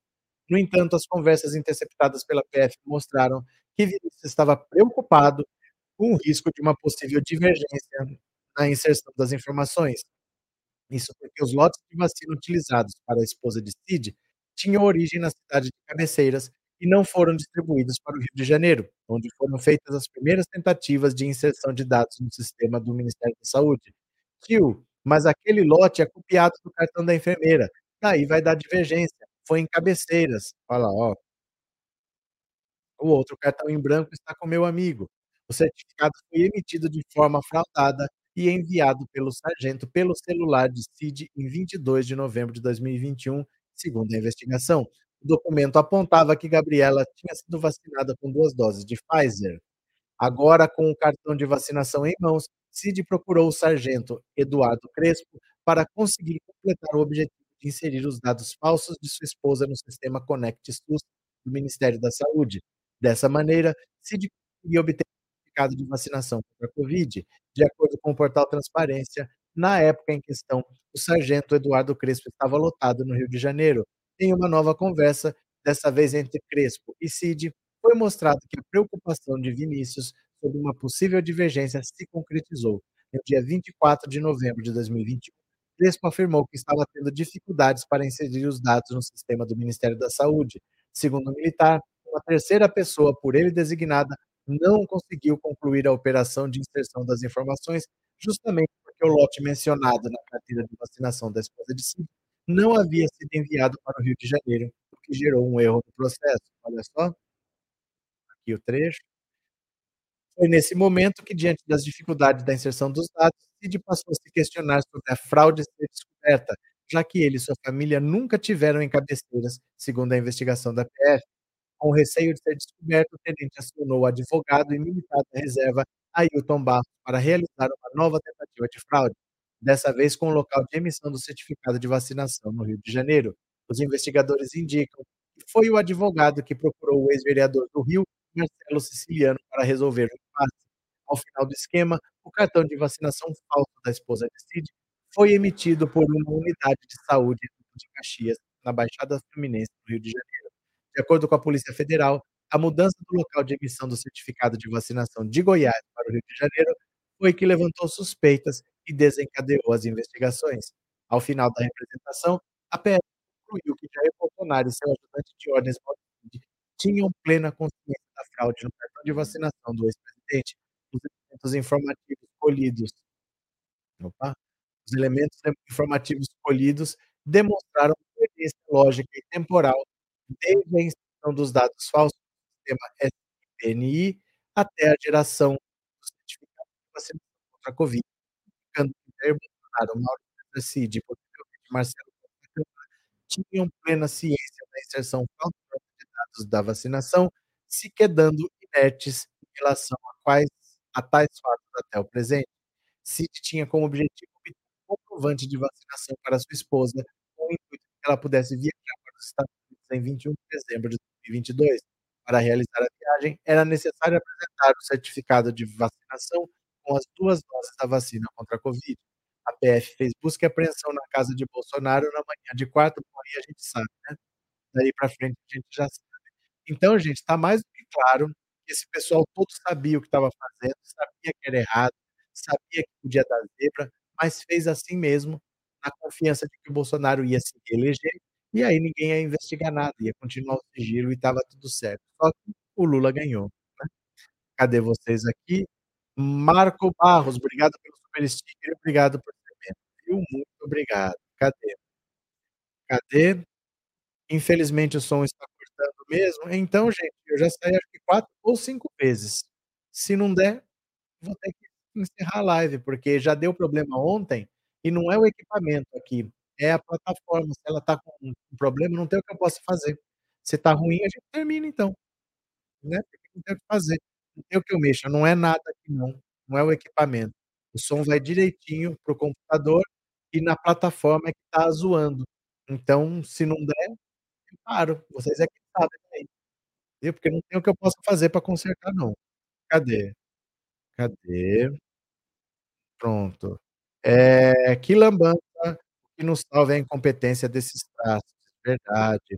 No entanto, as conversas interceptadas pela PF mostraram que Vinícius estava preocupado com o risco de uma possível divergência na inserção das informações. Isso porque os lotes de vacina utilizados para a esposa de Cid tinham origem na cidade de Cabeceiras e não foram distribuídos para o Rio de Janeiro, onde foram feitas as primeiras tentativas de inserção de dados no sistema do Ministério da Saúde. "Tio, mas aquele lote é copiado do cartão da enfermeira, daí vai dar divergência, foi em Cabeceiras". Olha lá, ó. O outro cartão em branco está com meu amigo. O certificado foi emitido de forma fraudada e enviado pelo sargento pelo celular de Cid em 22 de novembro de 2021, segundo a investigação. O documento apontava que Gabriela tinha sido vacinada com 2 doses de Pfizer. Agora, com o cartão de vacinação em mãos, Cid procurou o sargento Eduardo Crespo para conseguir completar o objetivo de inserir os dados falsos de sua esposa no sistema Conect SUS do Ministério da Saúde. Dessa maneira, Cid conseguiria obter o certificado de vacinação contra a covid. De acordo com o portal Transparência, na época em questão, o sargento Eduardo Crespo estava lotado no Rio de Janeiro. Em uma nova conversa, dessa vez entre Crespo e Cid, foi mostrado que a preocupação de Vinícius sobre uma possível divergência se concretizou. No dia 24 de novembro de 2021, Crespo afirmou que estava tendo dificuldades para inserir os dados no sistema do Ministério da Saúde. Segundo o militar, uma terceira pessoa por ele designada não conseguiu concluir a operação de inserção das informações, justamente porque o lote mencionado na carteira de vacinação da esposa de Cid não havia sido enviado para o Rio de Janeiro, o que gerou um erro no processo. Olha só. Aqui o trecho. Foi nesse momento que, diante das dificuldades da inserção dos dados, Cid passou a se questionar sobre a fraude ser descoberta, já que ele e sua família nunca tiveram em Cabeceiras, segundo a investigação da PF. Com receio de ser descoberto, o tenente acionou o advogado e militar da reserva, Ailton Barros, para realizar uma nova tentativa de fraude, dessa vez com o local de emissão do certificado de vacinação no Rio de Janeiro. Os investigadores indicam que foi o advogado que procurou o ex-vereador do Rio, Marcelo Siciliano, para resolver o impasse. Ao final do esquema, o cartão de vacinação falso da esposa de Cid foi emitido por uma unidade de saúde de Caxias, na Baixada Fluminense, no Rio de Janeiro. De acordo com a Polícia Federal, a mudança do local de emissão do certificado de vacinação de Goiás para o Rio de Janeiro foi que levantou suspeitas e desencadeou as investigações. Ao final da representação, a PF concluiu que Jair Bolsonaro e seu ajudante de ordens, tinham plena consciência da fraude no cartão de vacinação do ex-presidente. Os elementos informativos colhidos opa, os elementos informativos colhidos demonstraram coerência lógica e temporal desde a inserção dos dados falsos no sistema SPNI até a geração do certificado de vacinação contra a covid, indicando que Jair Bolsonaro, Mauro Cid e posteriormente Marcelo tinham plena ciência da inserção fraudulenta de dados da vacinação, se quedando inertes em relação a quais a tais fatos até o presente. Cid tinha como objetivo obter um comprovante de vacinação para sua esposa, com o intuito que ela pudesse viajar para os Estados Unidos em 21 de dezembro de 2022. Para realizar a viagem, era necessário apresentar o certificado de vacinação com as 2 doses da vacina contra a covid. A PF fez busca e apreensão na casa de Bolsonaro na manhã de quarta, bom, aí a gente sabe, né, daí para frente a gente já sabe. Então, gente, está mais do que claro que esse pessoal todo sabia o que estava fazendo, sabia que era errado, sabia que podia dar zebra, mas fez assim mesmo, na confiança de que o Bolsonaro ia se reeleger, e aí ninguém ia investigar nada, ia continuar o sigilo e estava tudo certo. Só que o Lula ganhou, né. Cadê vocês aqui? Marco Barros, obrigado pelo super sticker obrigado por membro, viu. Muito obrigado. Cadê? Cadê? Infelizmente o som está mesmo, então gente, eu já saí acho que 4 ou 5 vezes. Se não der, vou ter que encerrar a live, porque já deu problema ontem, e não é o equipamento aqui, é a plataforma, se ela está com um problema, não tem o que eu possa fazer. Se está ruim, a gente termina então. Né, porque não tem o que fazer. Não tem o que eu mexa, não é nada aqui não, não é o equipamento. O som vai direitinho para o computador e na plataforma é que está zoando. Então, se não der, eu paro, vocês é que sabem aí. Viu, porque não tem o que eu possa fazer para consertar não. Cadê? Cadê? Pronto. Eh, que lambança, que nos salva é a incompetência desses traços, verdade.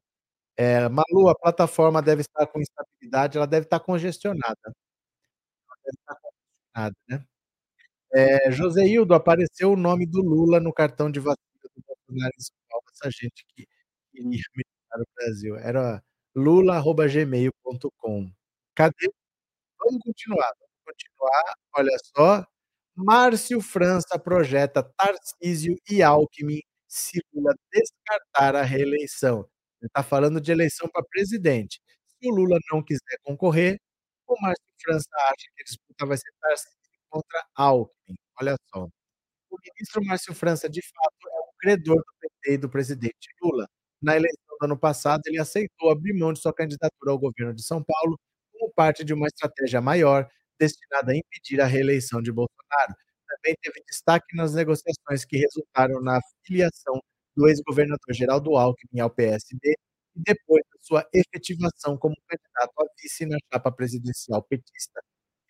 Eh, Malu, a plataforma deve estar com instabilidade, ela deve estar congestionada. Ela deve estar congestionada, né. Eh, Joseildo, apareceu o nome do Lula no cartão de vacina do Bolsonaro em São Paulo, essa gente que queria militar o Brasil, era lula@gmail.com. Cadê? Vamos continuar, vamos continuar, olha só, Márcio França projeta Tarcísio e Alckmin se Lula descartar a reeleição. Ele tá falando de eleição pra presidente. Se o Lula não quiser concorrer, o Márcio França acha que a disputa vai ser Tarcísio contra Alckmin, olha só. O ministro Márcio França, de fato, é um credor do PT e do presidente Lula. Na eleição do ano passado, ele aceitou abrir mão de sua candidatura ao governo de São Paulo, como parte de uma estratégia maior, destinada a impedir a reeleição de Bolsonaro. Também teve destaque nas negociações que resultaram na filiação do ex-governador Geraldo Alckmin ao PSD e depois da sua efetivação como candidato a vice na chapa presidencial petista.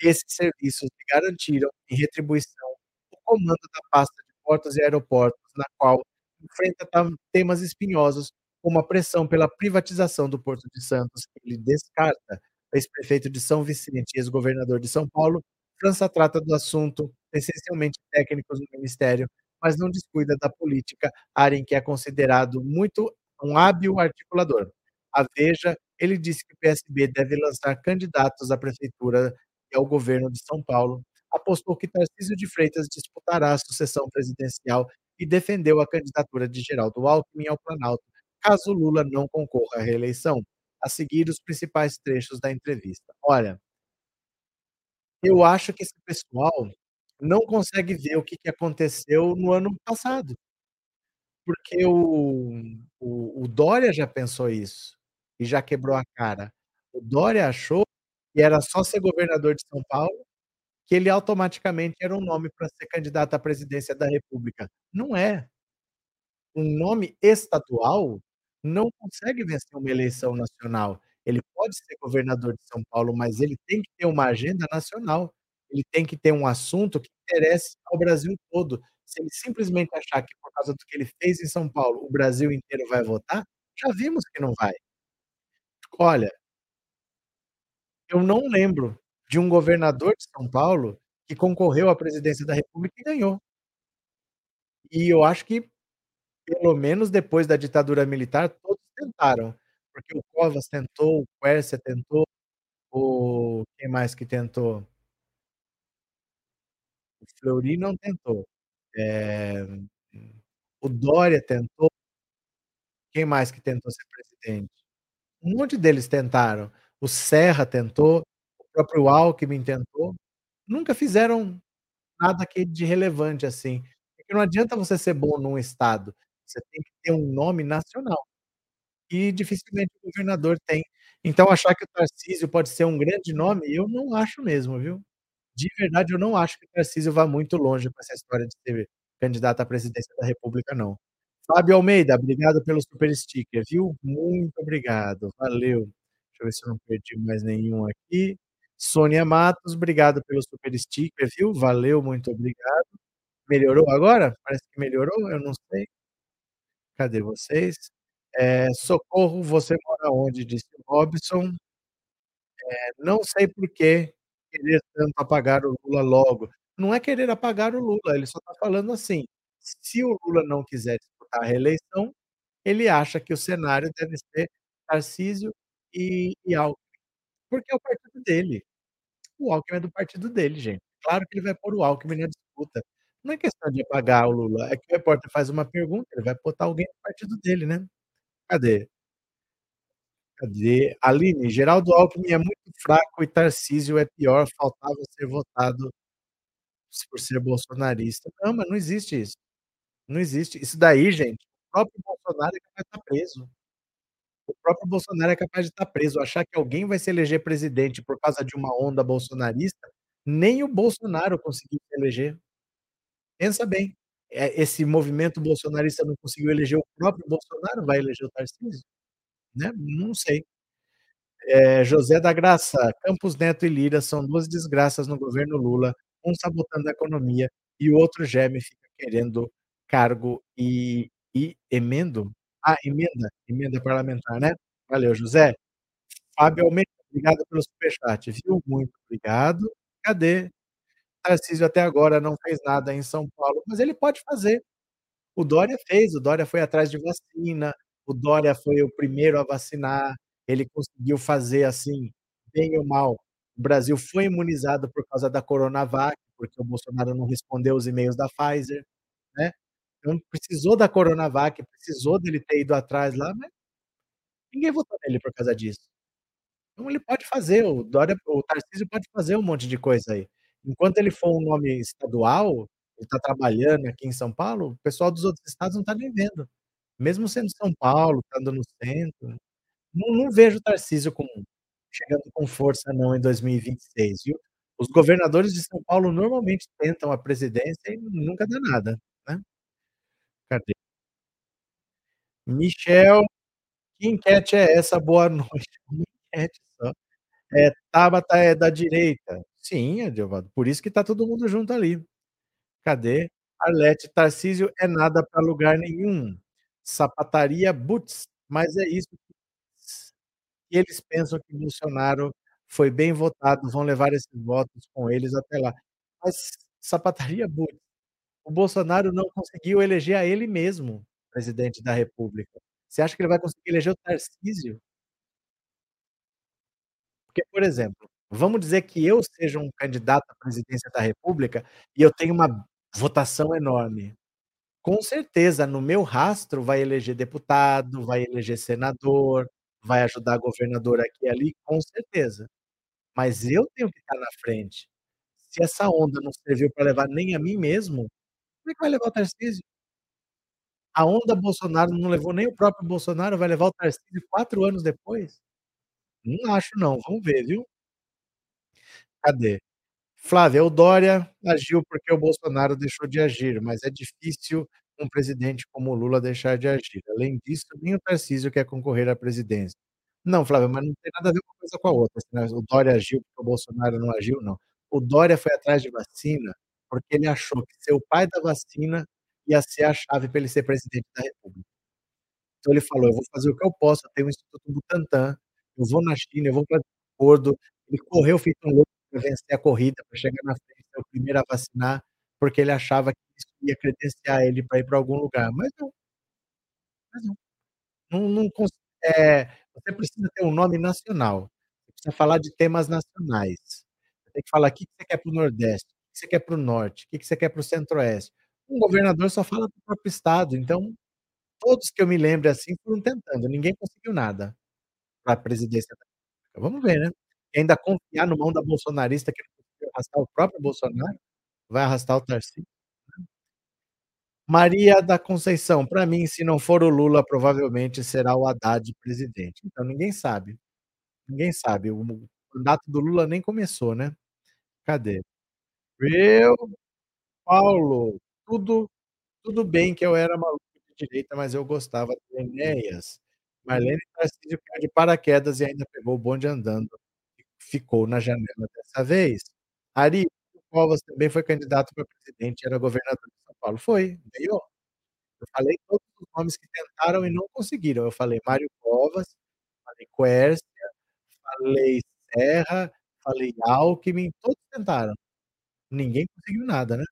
Esses serviços lhe garantiram, em retribuição, o comando da pasta de portos e aeroportos, na qual enfrenta temas espinhosos, como a pressão pela privatização do Porto de Santos, que ele descarta. Ex-prefeito de São Vicente e ex-governador de São Paulo, França trata do assunto, essencialmente técnicos no ministério, mas não descuida da política, área em que é considerado muito um hábil articulador. À Veja, ele disse que o PSB deve lançar candidatos à prefeitura e ao governo de São Paulo, apostou que Tarcísio de Freitas disputará a sucessão presidencial e defendeu a candidatura de Geraldo Alckmin ao Planalto, caso Lula não concorra à reeleição. A seguir, os principais trechos da entrevista. Olha eu acho que esse pessoal não consegue ver o que que aconteceu no ano passado. Porque o o o Dória já pensou isso, e já quebrou a cara. O Dória achou que era só ser governador de São Paulo, que ele automaticamente era um nome pra ser candidato à presidência da república. Não é. Um nome estadual não consegue vencer uma eleição nacional. Ele pode ser governador de São Paulo, mas ele tem que ter uma agenda nacional. Ele tem que ter um assunto que interesse ao Brasil todo. Se ele simplesmente achar que por causa do que ele fez em São Paulo, o Brasil inteiro vai votar, já vimos que não vai. Olha eu não lembro de um governador de São Paulo que concorreu à presidência da república e ganhou. E eu acho que, pelo menos depois da ditadura militar, todos tentaram, porque o Covas tentou, o Quércia tentou, o quem mais que tentou? O Fleury não tentou. Eh, o Dória tentou. Quem mais que tentou ser presidente? Um monte deles tentaram. O Serra tentou, o próprio Alckmin tentou. Nunca fizeram nada que de relevante, assim. Porque não adianta você ser bom num estado, você tem que ter um nome nacional. E dificilmente o governador tem. Então achar que o Tarcísio pode ser um grande nome, eu não acho mesmo, viu. De verdade, eu não acho que o Tarcísio vá muito longe com essa história de ser candidato à presidência da república não. Fábio Almeida, obrigado pelo super sticker, viu. Muito obrigado, valeu. Deixa eu ver se eu não perdi mais nenhum aqui. Sônia Matos, obrigado pelo super sticker, viu. Valeu, muito obrigado. Melhorou agora? Parece que melhorou, eu não sei. Cadê vocês? Eh, "Socorro, você mora onde?", disse Robson. Eh, "Não sei por que querer tanto apagar o Lula logo". Não é querer apagar o Lula, ele só tá falando assim, se o Lula não quiser disputar a reeleição, ele acha que o cenário deve ser Tarcísio e e Alckmin. Porque é o partido dele. O Alckmin é do partido dele, gente. Claro que ele vai pôr o Alckmin na disputa. Não é questão de apagar o Lula, é que o repórter faz uma pergunta, ele vai botar alguém do partido dele, né. Cadê? Cadê? Aline, Geraldo Alckmin é muito fraco e Tarcísio é pior, faltava ser votado por ser bolsonarista. Não, mas não existe isso. Não existe. Isso daí, gente, o próprio Bolsonaro é capaz de estar preso. O próprio Bolsonaro é capaz de estar preso. Achar que alguém vai se eleger presidente por causa de uma onda bolsonarista, nem o Bolsonaro conseguiu se eleger. Pensa bem, eh, esse movimento bolsonarista não conseguiu eleger o próprio Bolsonaro, vai eleger o Tarcísio? Né, não sei. Eh, José da Graça, Campos Neto e Lira são 2 desgraças no governo Lula, um sabotando a economia e o outro geme fica querendo cargo e e emendo? Ah, emenda, emenda parlamentar, né. Valeu, José. Fábio Almeida, obrigado pelo superchat, viu. Muito obrigado. Cadê? Tarcísio até agora não fez nada em São Paulo, mas ele pode fazer. O Dória fez, o Dória foi atrás de vacina, o Dória foi o primeiro a vacinar, ele conseguiu fazer, assim, bem ou mal, o Brasil foi imunizado por causa da Coronavac, porque o Bolsonaro não respondeu os e-mails da Pfizer, né. Então precisou da Coronavac, precisou dele ter ido atrás lá, mas ninguém votou nele por causa disso. Então ele pode fazer, o Dória o Tarcísio pode fazer um monte de coisa aí. Enquanto ele for um nome estadual, ele tá trabalhando aqui em São Paulo, o pessoal dos outros estados não tá nem vendo. Mesmo sendo São Paulo, estando no centro, não não vejo o Tarcísio com chegando com força não em 2026, viu. Os governadores de São Paulo normalmente tentam a presidência e nunca dá nada, né. Cadê? Michel, que enquete é essa? Boa noite, uma enquete só. É, Tabata é da direita. Sim, Edevaldo, por isso que tá todo mundo junto ali. Cadê? Arlete, Tarcísio é nada pra lugar nenhum. Sapataria Boots, mas é isso que eles pensam que Bolsonaro foi bem votado, vão levar esses votos com eles até lá. Mas, Sapataria Boots, o Bolsonaro não conseguiu eleger a ele mesmo presidente da república. Você acha que ele vai conseguir eleger o Tarcísio? Porque, por exemplo, vamos dizer que eu seja um candidato à presidência da república e eu tenho uma votação enorme. Com certeza, no meu rastro vai eleger deputado, vai eleger senador, vai ajudar governador aqui e ali, com certeza. Mas eu tenho que estar na frente. Se essa onda não serviu pra levar nem a mim mesmo, como é que vai levar o Tarcísio? A onda Bolsonaro não levou nem o próprio Bolsonaro, vai levar o Tarcísio 4 anos depois? Não acho não, vamos ver, viu. Cadê? Flávia, o Dória agiu porque o Bolsonaro deixou de agir, mas é difícil um presidente como o Lula deixar de agir. Além disso, nem o Tarcísio quer concorrer à presidência. Não, Flávia, mas não tem nada a ver uma coisa com a outra, o Dória agiu porque o Bolsonaro não agiu, não. O Dória foi atrás de vacina, porque ele achou que ser o pai da vacina ia ser a chave pra ele ser presidente da república. Então ele falou: "Eu vou fazer o que eu posso, eu tenho o Instituto Butantan, eu vou na China, eu vou pra acordo", ele correu feito um louco vencer a corrida, pra chegar na frente, ser o primeiro a vacinar, porque ele achava que isso ia credenciar ele pra ir pra algum lugar, mas não. Mas não. Não não eh, você precisa ter um nome nacional, você precisa falar de temas nacionais. Você tem que falar: "Que que você quer para o nordeste? Que que você quer para o norte? Que que você quer para o centro-oeste?". Um governador só fala para o próprio estado, então, todos que eu me lembre, assim, foram tentando, ninguém conseguiu nada pra presidência da república. Vamos ver, né. E ainda confiar numa onda bolsonarista que não arrastar o próprio Bolsonaro, vai arrastar o Tarcísio. Maria da Conceição, pra mim se não for o Lula, provavelmente será o Haddad presidente. Então ninguém sabe, ninguém sabe, o mandato do Lula nem começou, né. Cadê? Viu. Paulo, tudo tudo bem que eu era maluco de direita, mas eu gostava do Enéas. Marlene Tarcísio caiu de paraquedas e ainda pegou o bonde andando, ficou na janela dessa vez. Ari, Covas também foi candidato pra presidente, era governador de São Paulo. Foi, ganhou. Eu falei todos os nomes que tentaram e não conseguiram, eu falei Mário Covas, falei Quércia, falei Serra, falei Alckmin, todos tentaram. Ninguém conseguiu nada, né.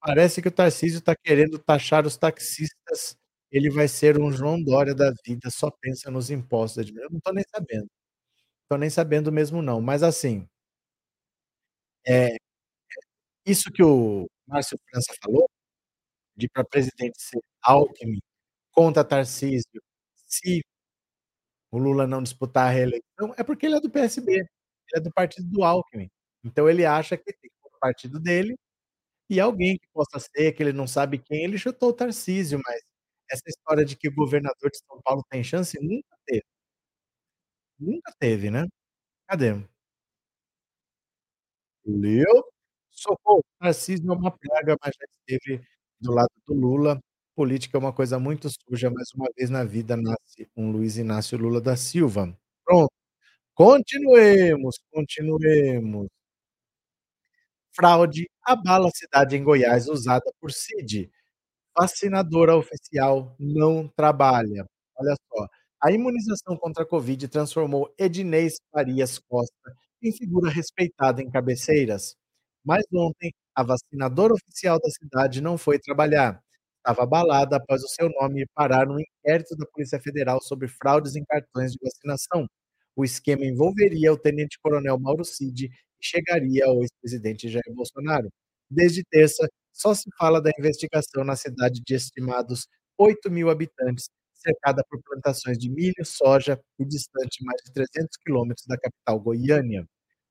Parece que o Tarcísio tá querendo taxar os taxistas, ele vai ser um João Dória da vida, só pensa nos impostos. Eu não tô nem sabendo. Tô nem sabendo mesmo não, mas assim eh, isso que o Márcio França falou, de pra presidente ser Alckmin contra Tarcísio, se o Lula não disputar a reeleição, é porque ele é do PSB, ele é do partido do Alckmin. Então ele acha que tem o partido dele, e alguém que possa ser, que ele não sabe quem, ele chutou o Tarcísio, mas essa história de que o governador de São Paulo tem chance, nunca teve. Nunca teve, né. Cadê? Leu. Socorro, Tarcísio é uma praga, mas já esteve do lado do Lula. Política é uma coisa muito suja, mas uma vez na vida nasce um Luiz Inácio Lula da Silva. Pronto, continuemos, continuemos. Fraude abala cidade em Goiás usada por Cid. Vacinadora oficial não trabalha. Olha só, a imunização contra a covid transformou Edinês Farias Costa em figura respeitada em Cabeceiras. Mas ontem, a vacinadora oficial da cidade não foi trabalhar. Estava abalada após o seu nome parar no inquérito da Polícia Federal sobre fraudes em cartões de vacinação. O esquema envolveria o tenente-coronel Mauro Cid e chegaria ao ex-presidente Jair Bolsonaro. Desde terça, só se fala da investigação na cidade de estimados 8.000 habitantes, cercada por plantações de milho, soja e distante mais de 300 quilômetros da capital Goiânia.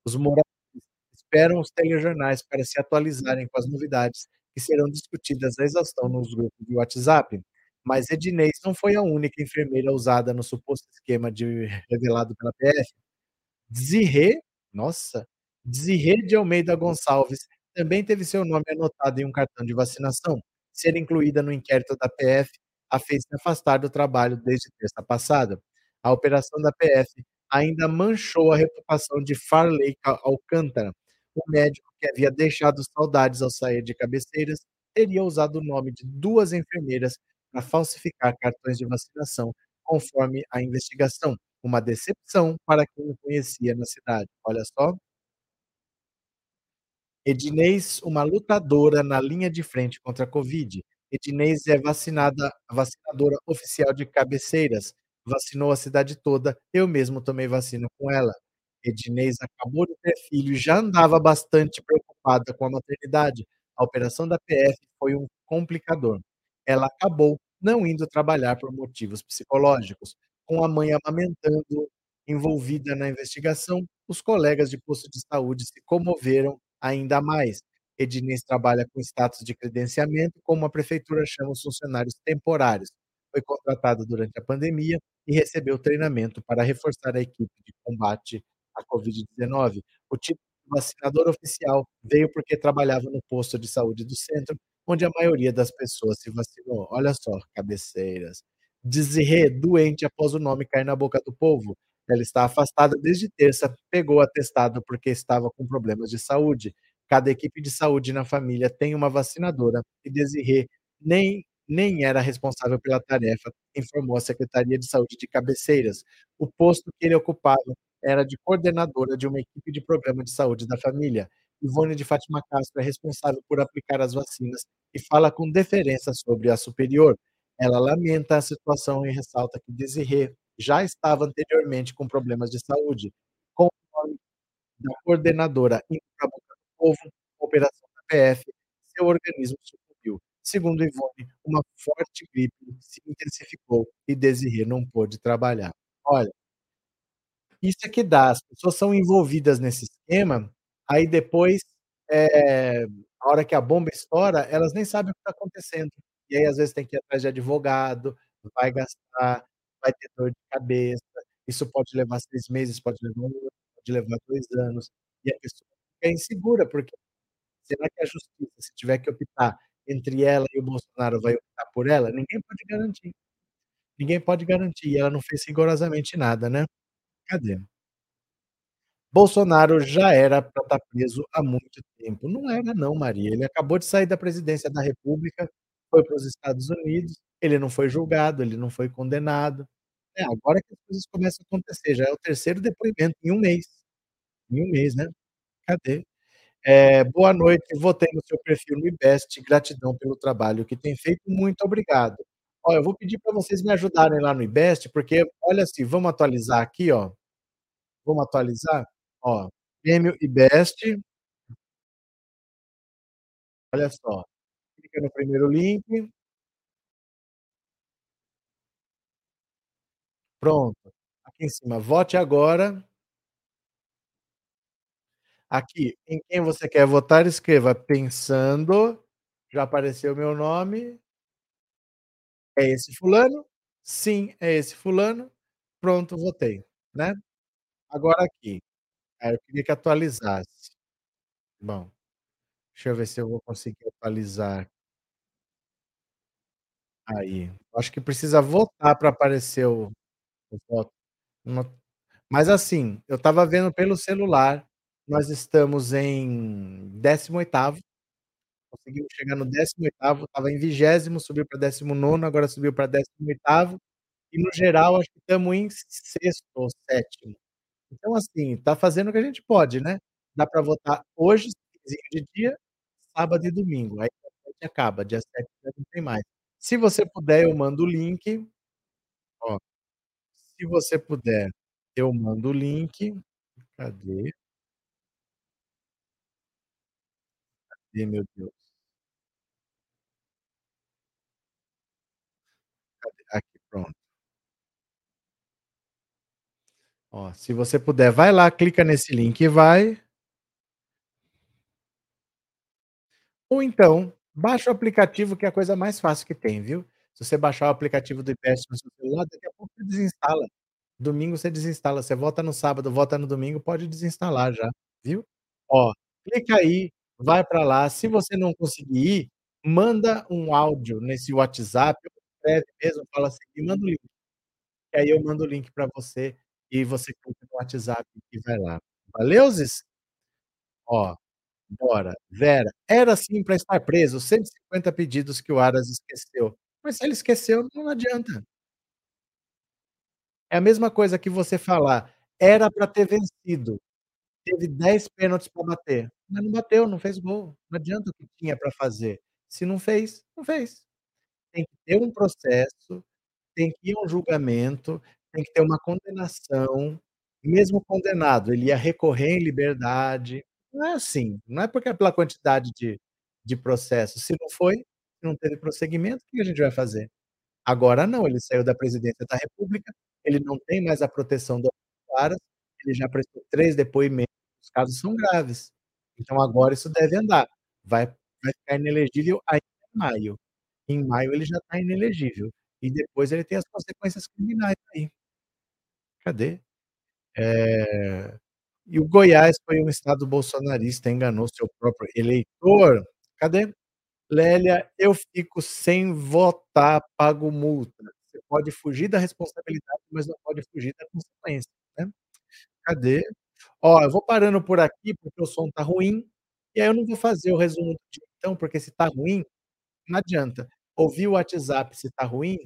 Os moradores esperam os telejornais para se atualizarem com as novidades que serão discutidas à exaustão nos grupos de WhatsApp. Mas Edinês não foi a única enfermeira usada no suposto esquema de revelado pela PF. Dzirê, nossa, Dzirê de Almeida Gonçalves também teve seu nome anotado em um cartão de vacinação. Ser incluída no inquérito da PF a fez se afastar do trabalho desde terça passada. A operação da PF ainda manchou a reputação de Farley Alcântara. O médico que havia deixado saudades ao sair de Cabeceiras teria usado o nome de duas enfermeiras para falsificar cartões de vacinação, conforme a investigação. Uma decepção para quem o conhecia na cidade. Olha só. Edinês, uma lutadora na linha de frente contra a Covid. Edinês é vacinada vacinadora oficial de Cabeceiras, vacinou a cidade toda, eu mesmo tomei vacina com ela. Edinês acabou de ter filho e já andava bastante preocupada com a maternidade. A operação da PF foi um complicador. Ela acabou não indo trabalhar por motivos psicológicos. Com a mãe amamentando, envolvida na investigação, os colegas de posto de saúde se comoveram ainda mais. Edinês trabalha com status de credenciamento, como a prefeitura chama os funcionários temporários. Foi contratado durante a pandemia e recebeu treinamento para reforçar a equipe de combate à Covid-19. O título de vacinador oficial veio porque trabalhava no posto de saúde do centro, onde a maioria das pessoas se vacinou. Olha só, cabeceiras. Desirê, doente após o nome cair na boca do povo. Ela está afastada desde terça, pegou atestado porque estava com problemas de saúde. Cada equipe de saúde na família tem uma vacinadora e Desirê nem nem era responsável pela tarefa, informou a Secretaria de Saúde de Cabeceiras. O posto que ele ocupava era de coordenadora de uma equipe de programa de saúde da família. Ivone de Fátima Castro é responsável por aplicar as vacinas e fala com deferência sobre a superior. Ela lamenta a situação e ressalta que Desirê já estava anteriormente com problemas de saúde. Com o nome da coordenadora indo boca do povo, operação da PF, seu organismo sucumbiu. Segundo Ivone, uma forte gripe se intensificou e Desirê não pôde trabalhar. Olha isso é que dá, as pessoas são envolvidas nesse esquema, aí depois, eh, a hora que a bomba estoura, elas nem sabem o que está acontecendo. E aí, às vezes, tem que ir atrás de advogado, vai gastar, vai ter dor de cabeça, isso pode levar 6 meses, pode levar 1 ano, pode levar 2 anos, e a pessoa fica insegura, porque será que a justiça, se tiver que optar entre ela e o Bolsonaro, vai optar por ela? Ninguém pode garantir. Ninguém pode garantir, e ela não fez rigorosamente nada, né. Cadê? Bolsonaro já era para estar preso há muito tempo. Não era não, Maria, ele acabou de sair da presidência da república, foi para os Estados Unidos, ele não foi julgado, ele não foi condenado. É agora que as coisas começam a acontecer, já é o 3º depoimento em 1 mês. Em 1 mês, né. Cadê? Eh, "Boa noite, votei no seu perfil no Ibest, gratidão pelo trabalho que tem feito, muito obrigado". Olha, eu vou pedir para vocês me ajudarem lá no Ibest, porque olha assim, vamos atualizar aqui, ó. Vamos atualizar? Ó, prêmio Ibest Olha só, clica no 1º link. Pronto, aqui em cima, vote agora. Aqui, em quem você quer votar, escreva: "Pensando", já apareceu o meu nome. "É esse fulano?", "Sim, é esse fulano", pronto, votei, né. Agora aqui, eu queria que atualizasse. Bom, deixa eu ver se eu vou conseguir atualizar. Aí, acho que precisa votar para aparecer o o voto. Uma mas assim, eu estava vendo pelo celular, nós estamos em 18º, conseguimos chegar no 18º, estava em 20º, subiu para 19º, agora subiu para 18º, e no geral acho que estamos em 6º ou 7º. Então, assim, tá fazendo o que a gente pode, né. Dá pra votar hoje, de dia, sábado e domingo, aí dia 7 acaba, dia 7 já não tem mais. Se você puder, eu mando o link ó, se você puder, eu mando o link. Cadê? Cadê, meu Deus? Cadê? Aqui, pronto. Ó, se você puder, vai lá, clica nesse link e vai ou então, baixa o aplicativo que é a coisa mais fácil que tem, viu. Se você baixar o aplicativo do IPES no seu celular, daqui a pouco você desinstala. Domingo você desinstala, você vota no sábado, vota no domingo, pode desinstalar já, viu. Ó, clica aí, vai pra lá, se você não conseguir ir, manda um áudio nesse WhatsApp escreve mesmo, fala assim: "Me manda o link", que aí eu mando o link pra você, e você clica no WhatsApp e vai lá. Valeuze? Ó, bora. Vera: "Era sim pra estar preso, 150 pedidos que o Aras esqueceu". Mas se ele esqueceu, não adianta. É a mesma coisa que você falar: "Era pra ter vencido, teve 10 pênaltis pra bater", mas não bateu, não fez gol, não adianta o que tinha pra fazer, se não fez, não fez. Tem que ter um processo, tem que ir um julgamento, tem que ter uma condenação, mesmo condenado, ele ia recorrer em liberdade, não é assim, não é porque é pela quantidade de de processo, se não foi, não teve prosseguimento, que que a gente vai fazer? Agora não, ele saiu da presidência da república, ele não tem mais a proteção do Aras, ele já prestou 3 depoimentos, os casos são graves. Então agora isso deve andar, vai vai ficar inelegível ainda em maio. Em maio ele já tá inelegível, e depois ele tem as consequências criminais aí. Cadê? Eh, e o Goiás foi um estado bolsonarista, enganou seu próprio eleitor. Cadê? Lélia: "Eu fico sem votar, pago multa". Você pode fugir da responsabilidade, mas não pode fugir da consequência, né. Cadê? Ó, eu vou parando por aqui, porque o som tá ruim, e aí eu não vou fazer o resumo do dia então, porque se tá ruim, não adianta. Ouvir o WhatsApp se tá ruim,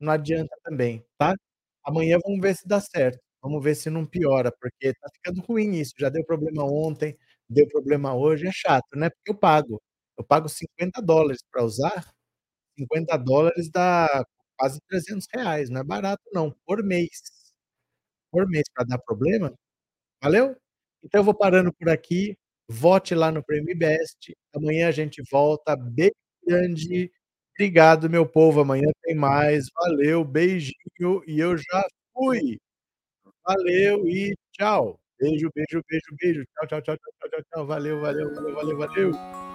não adianta também, tá. Amanhã vamos ver se dá certo, vamos ver se não piora, porque tá ficando ruim isso, já deu problema ontem, deu problema hoje, é chato, né, porque eu pago. Eu pago $50 pra usar, $50 dá quase R$300, não é barato não, por mês. Por mês pra dar problema. Valeu? Então eu vou parando por aqui, vote lá no Prêmio IBEST, amanhã a gente volta, beijo grande, obrigado meu povo, amanhã tem mais, valeu, beijinho e eu já fui. Valeu e tchau. Beijo, beijo, beijo, beijo. Tchau, tchau, tchau, tchau, tchau, tchau. Valeu, valeu, valeu, valeu, valeu.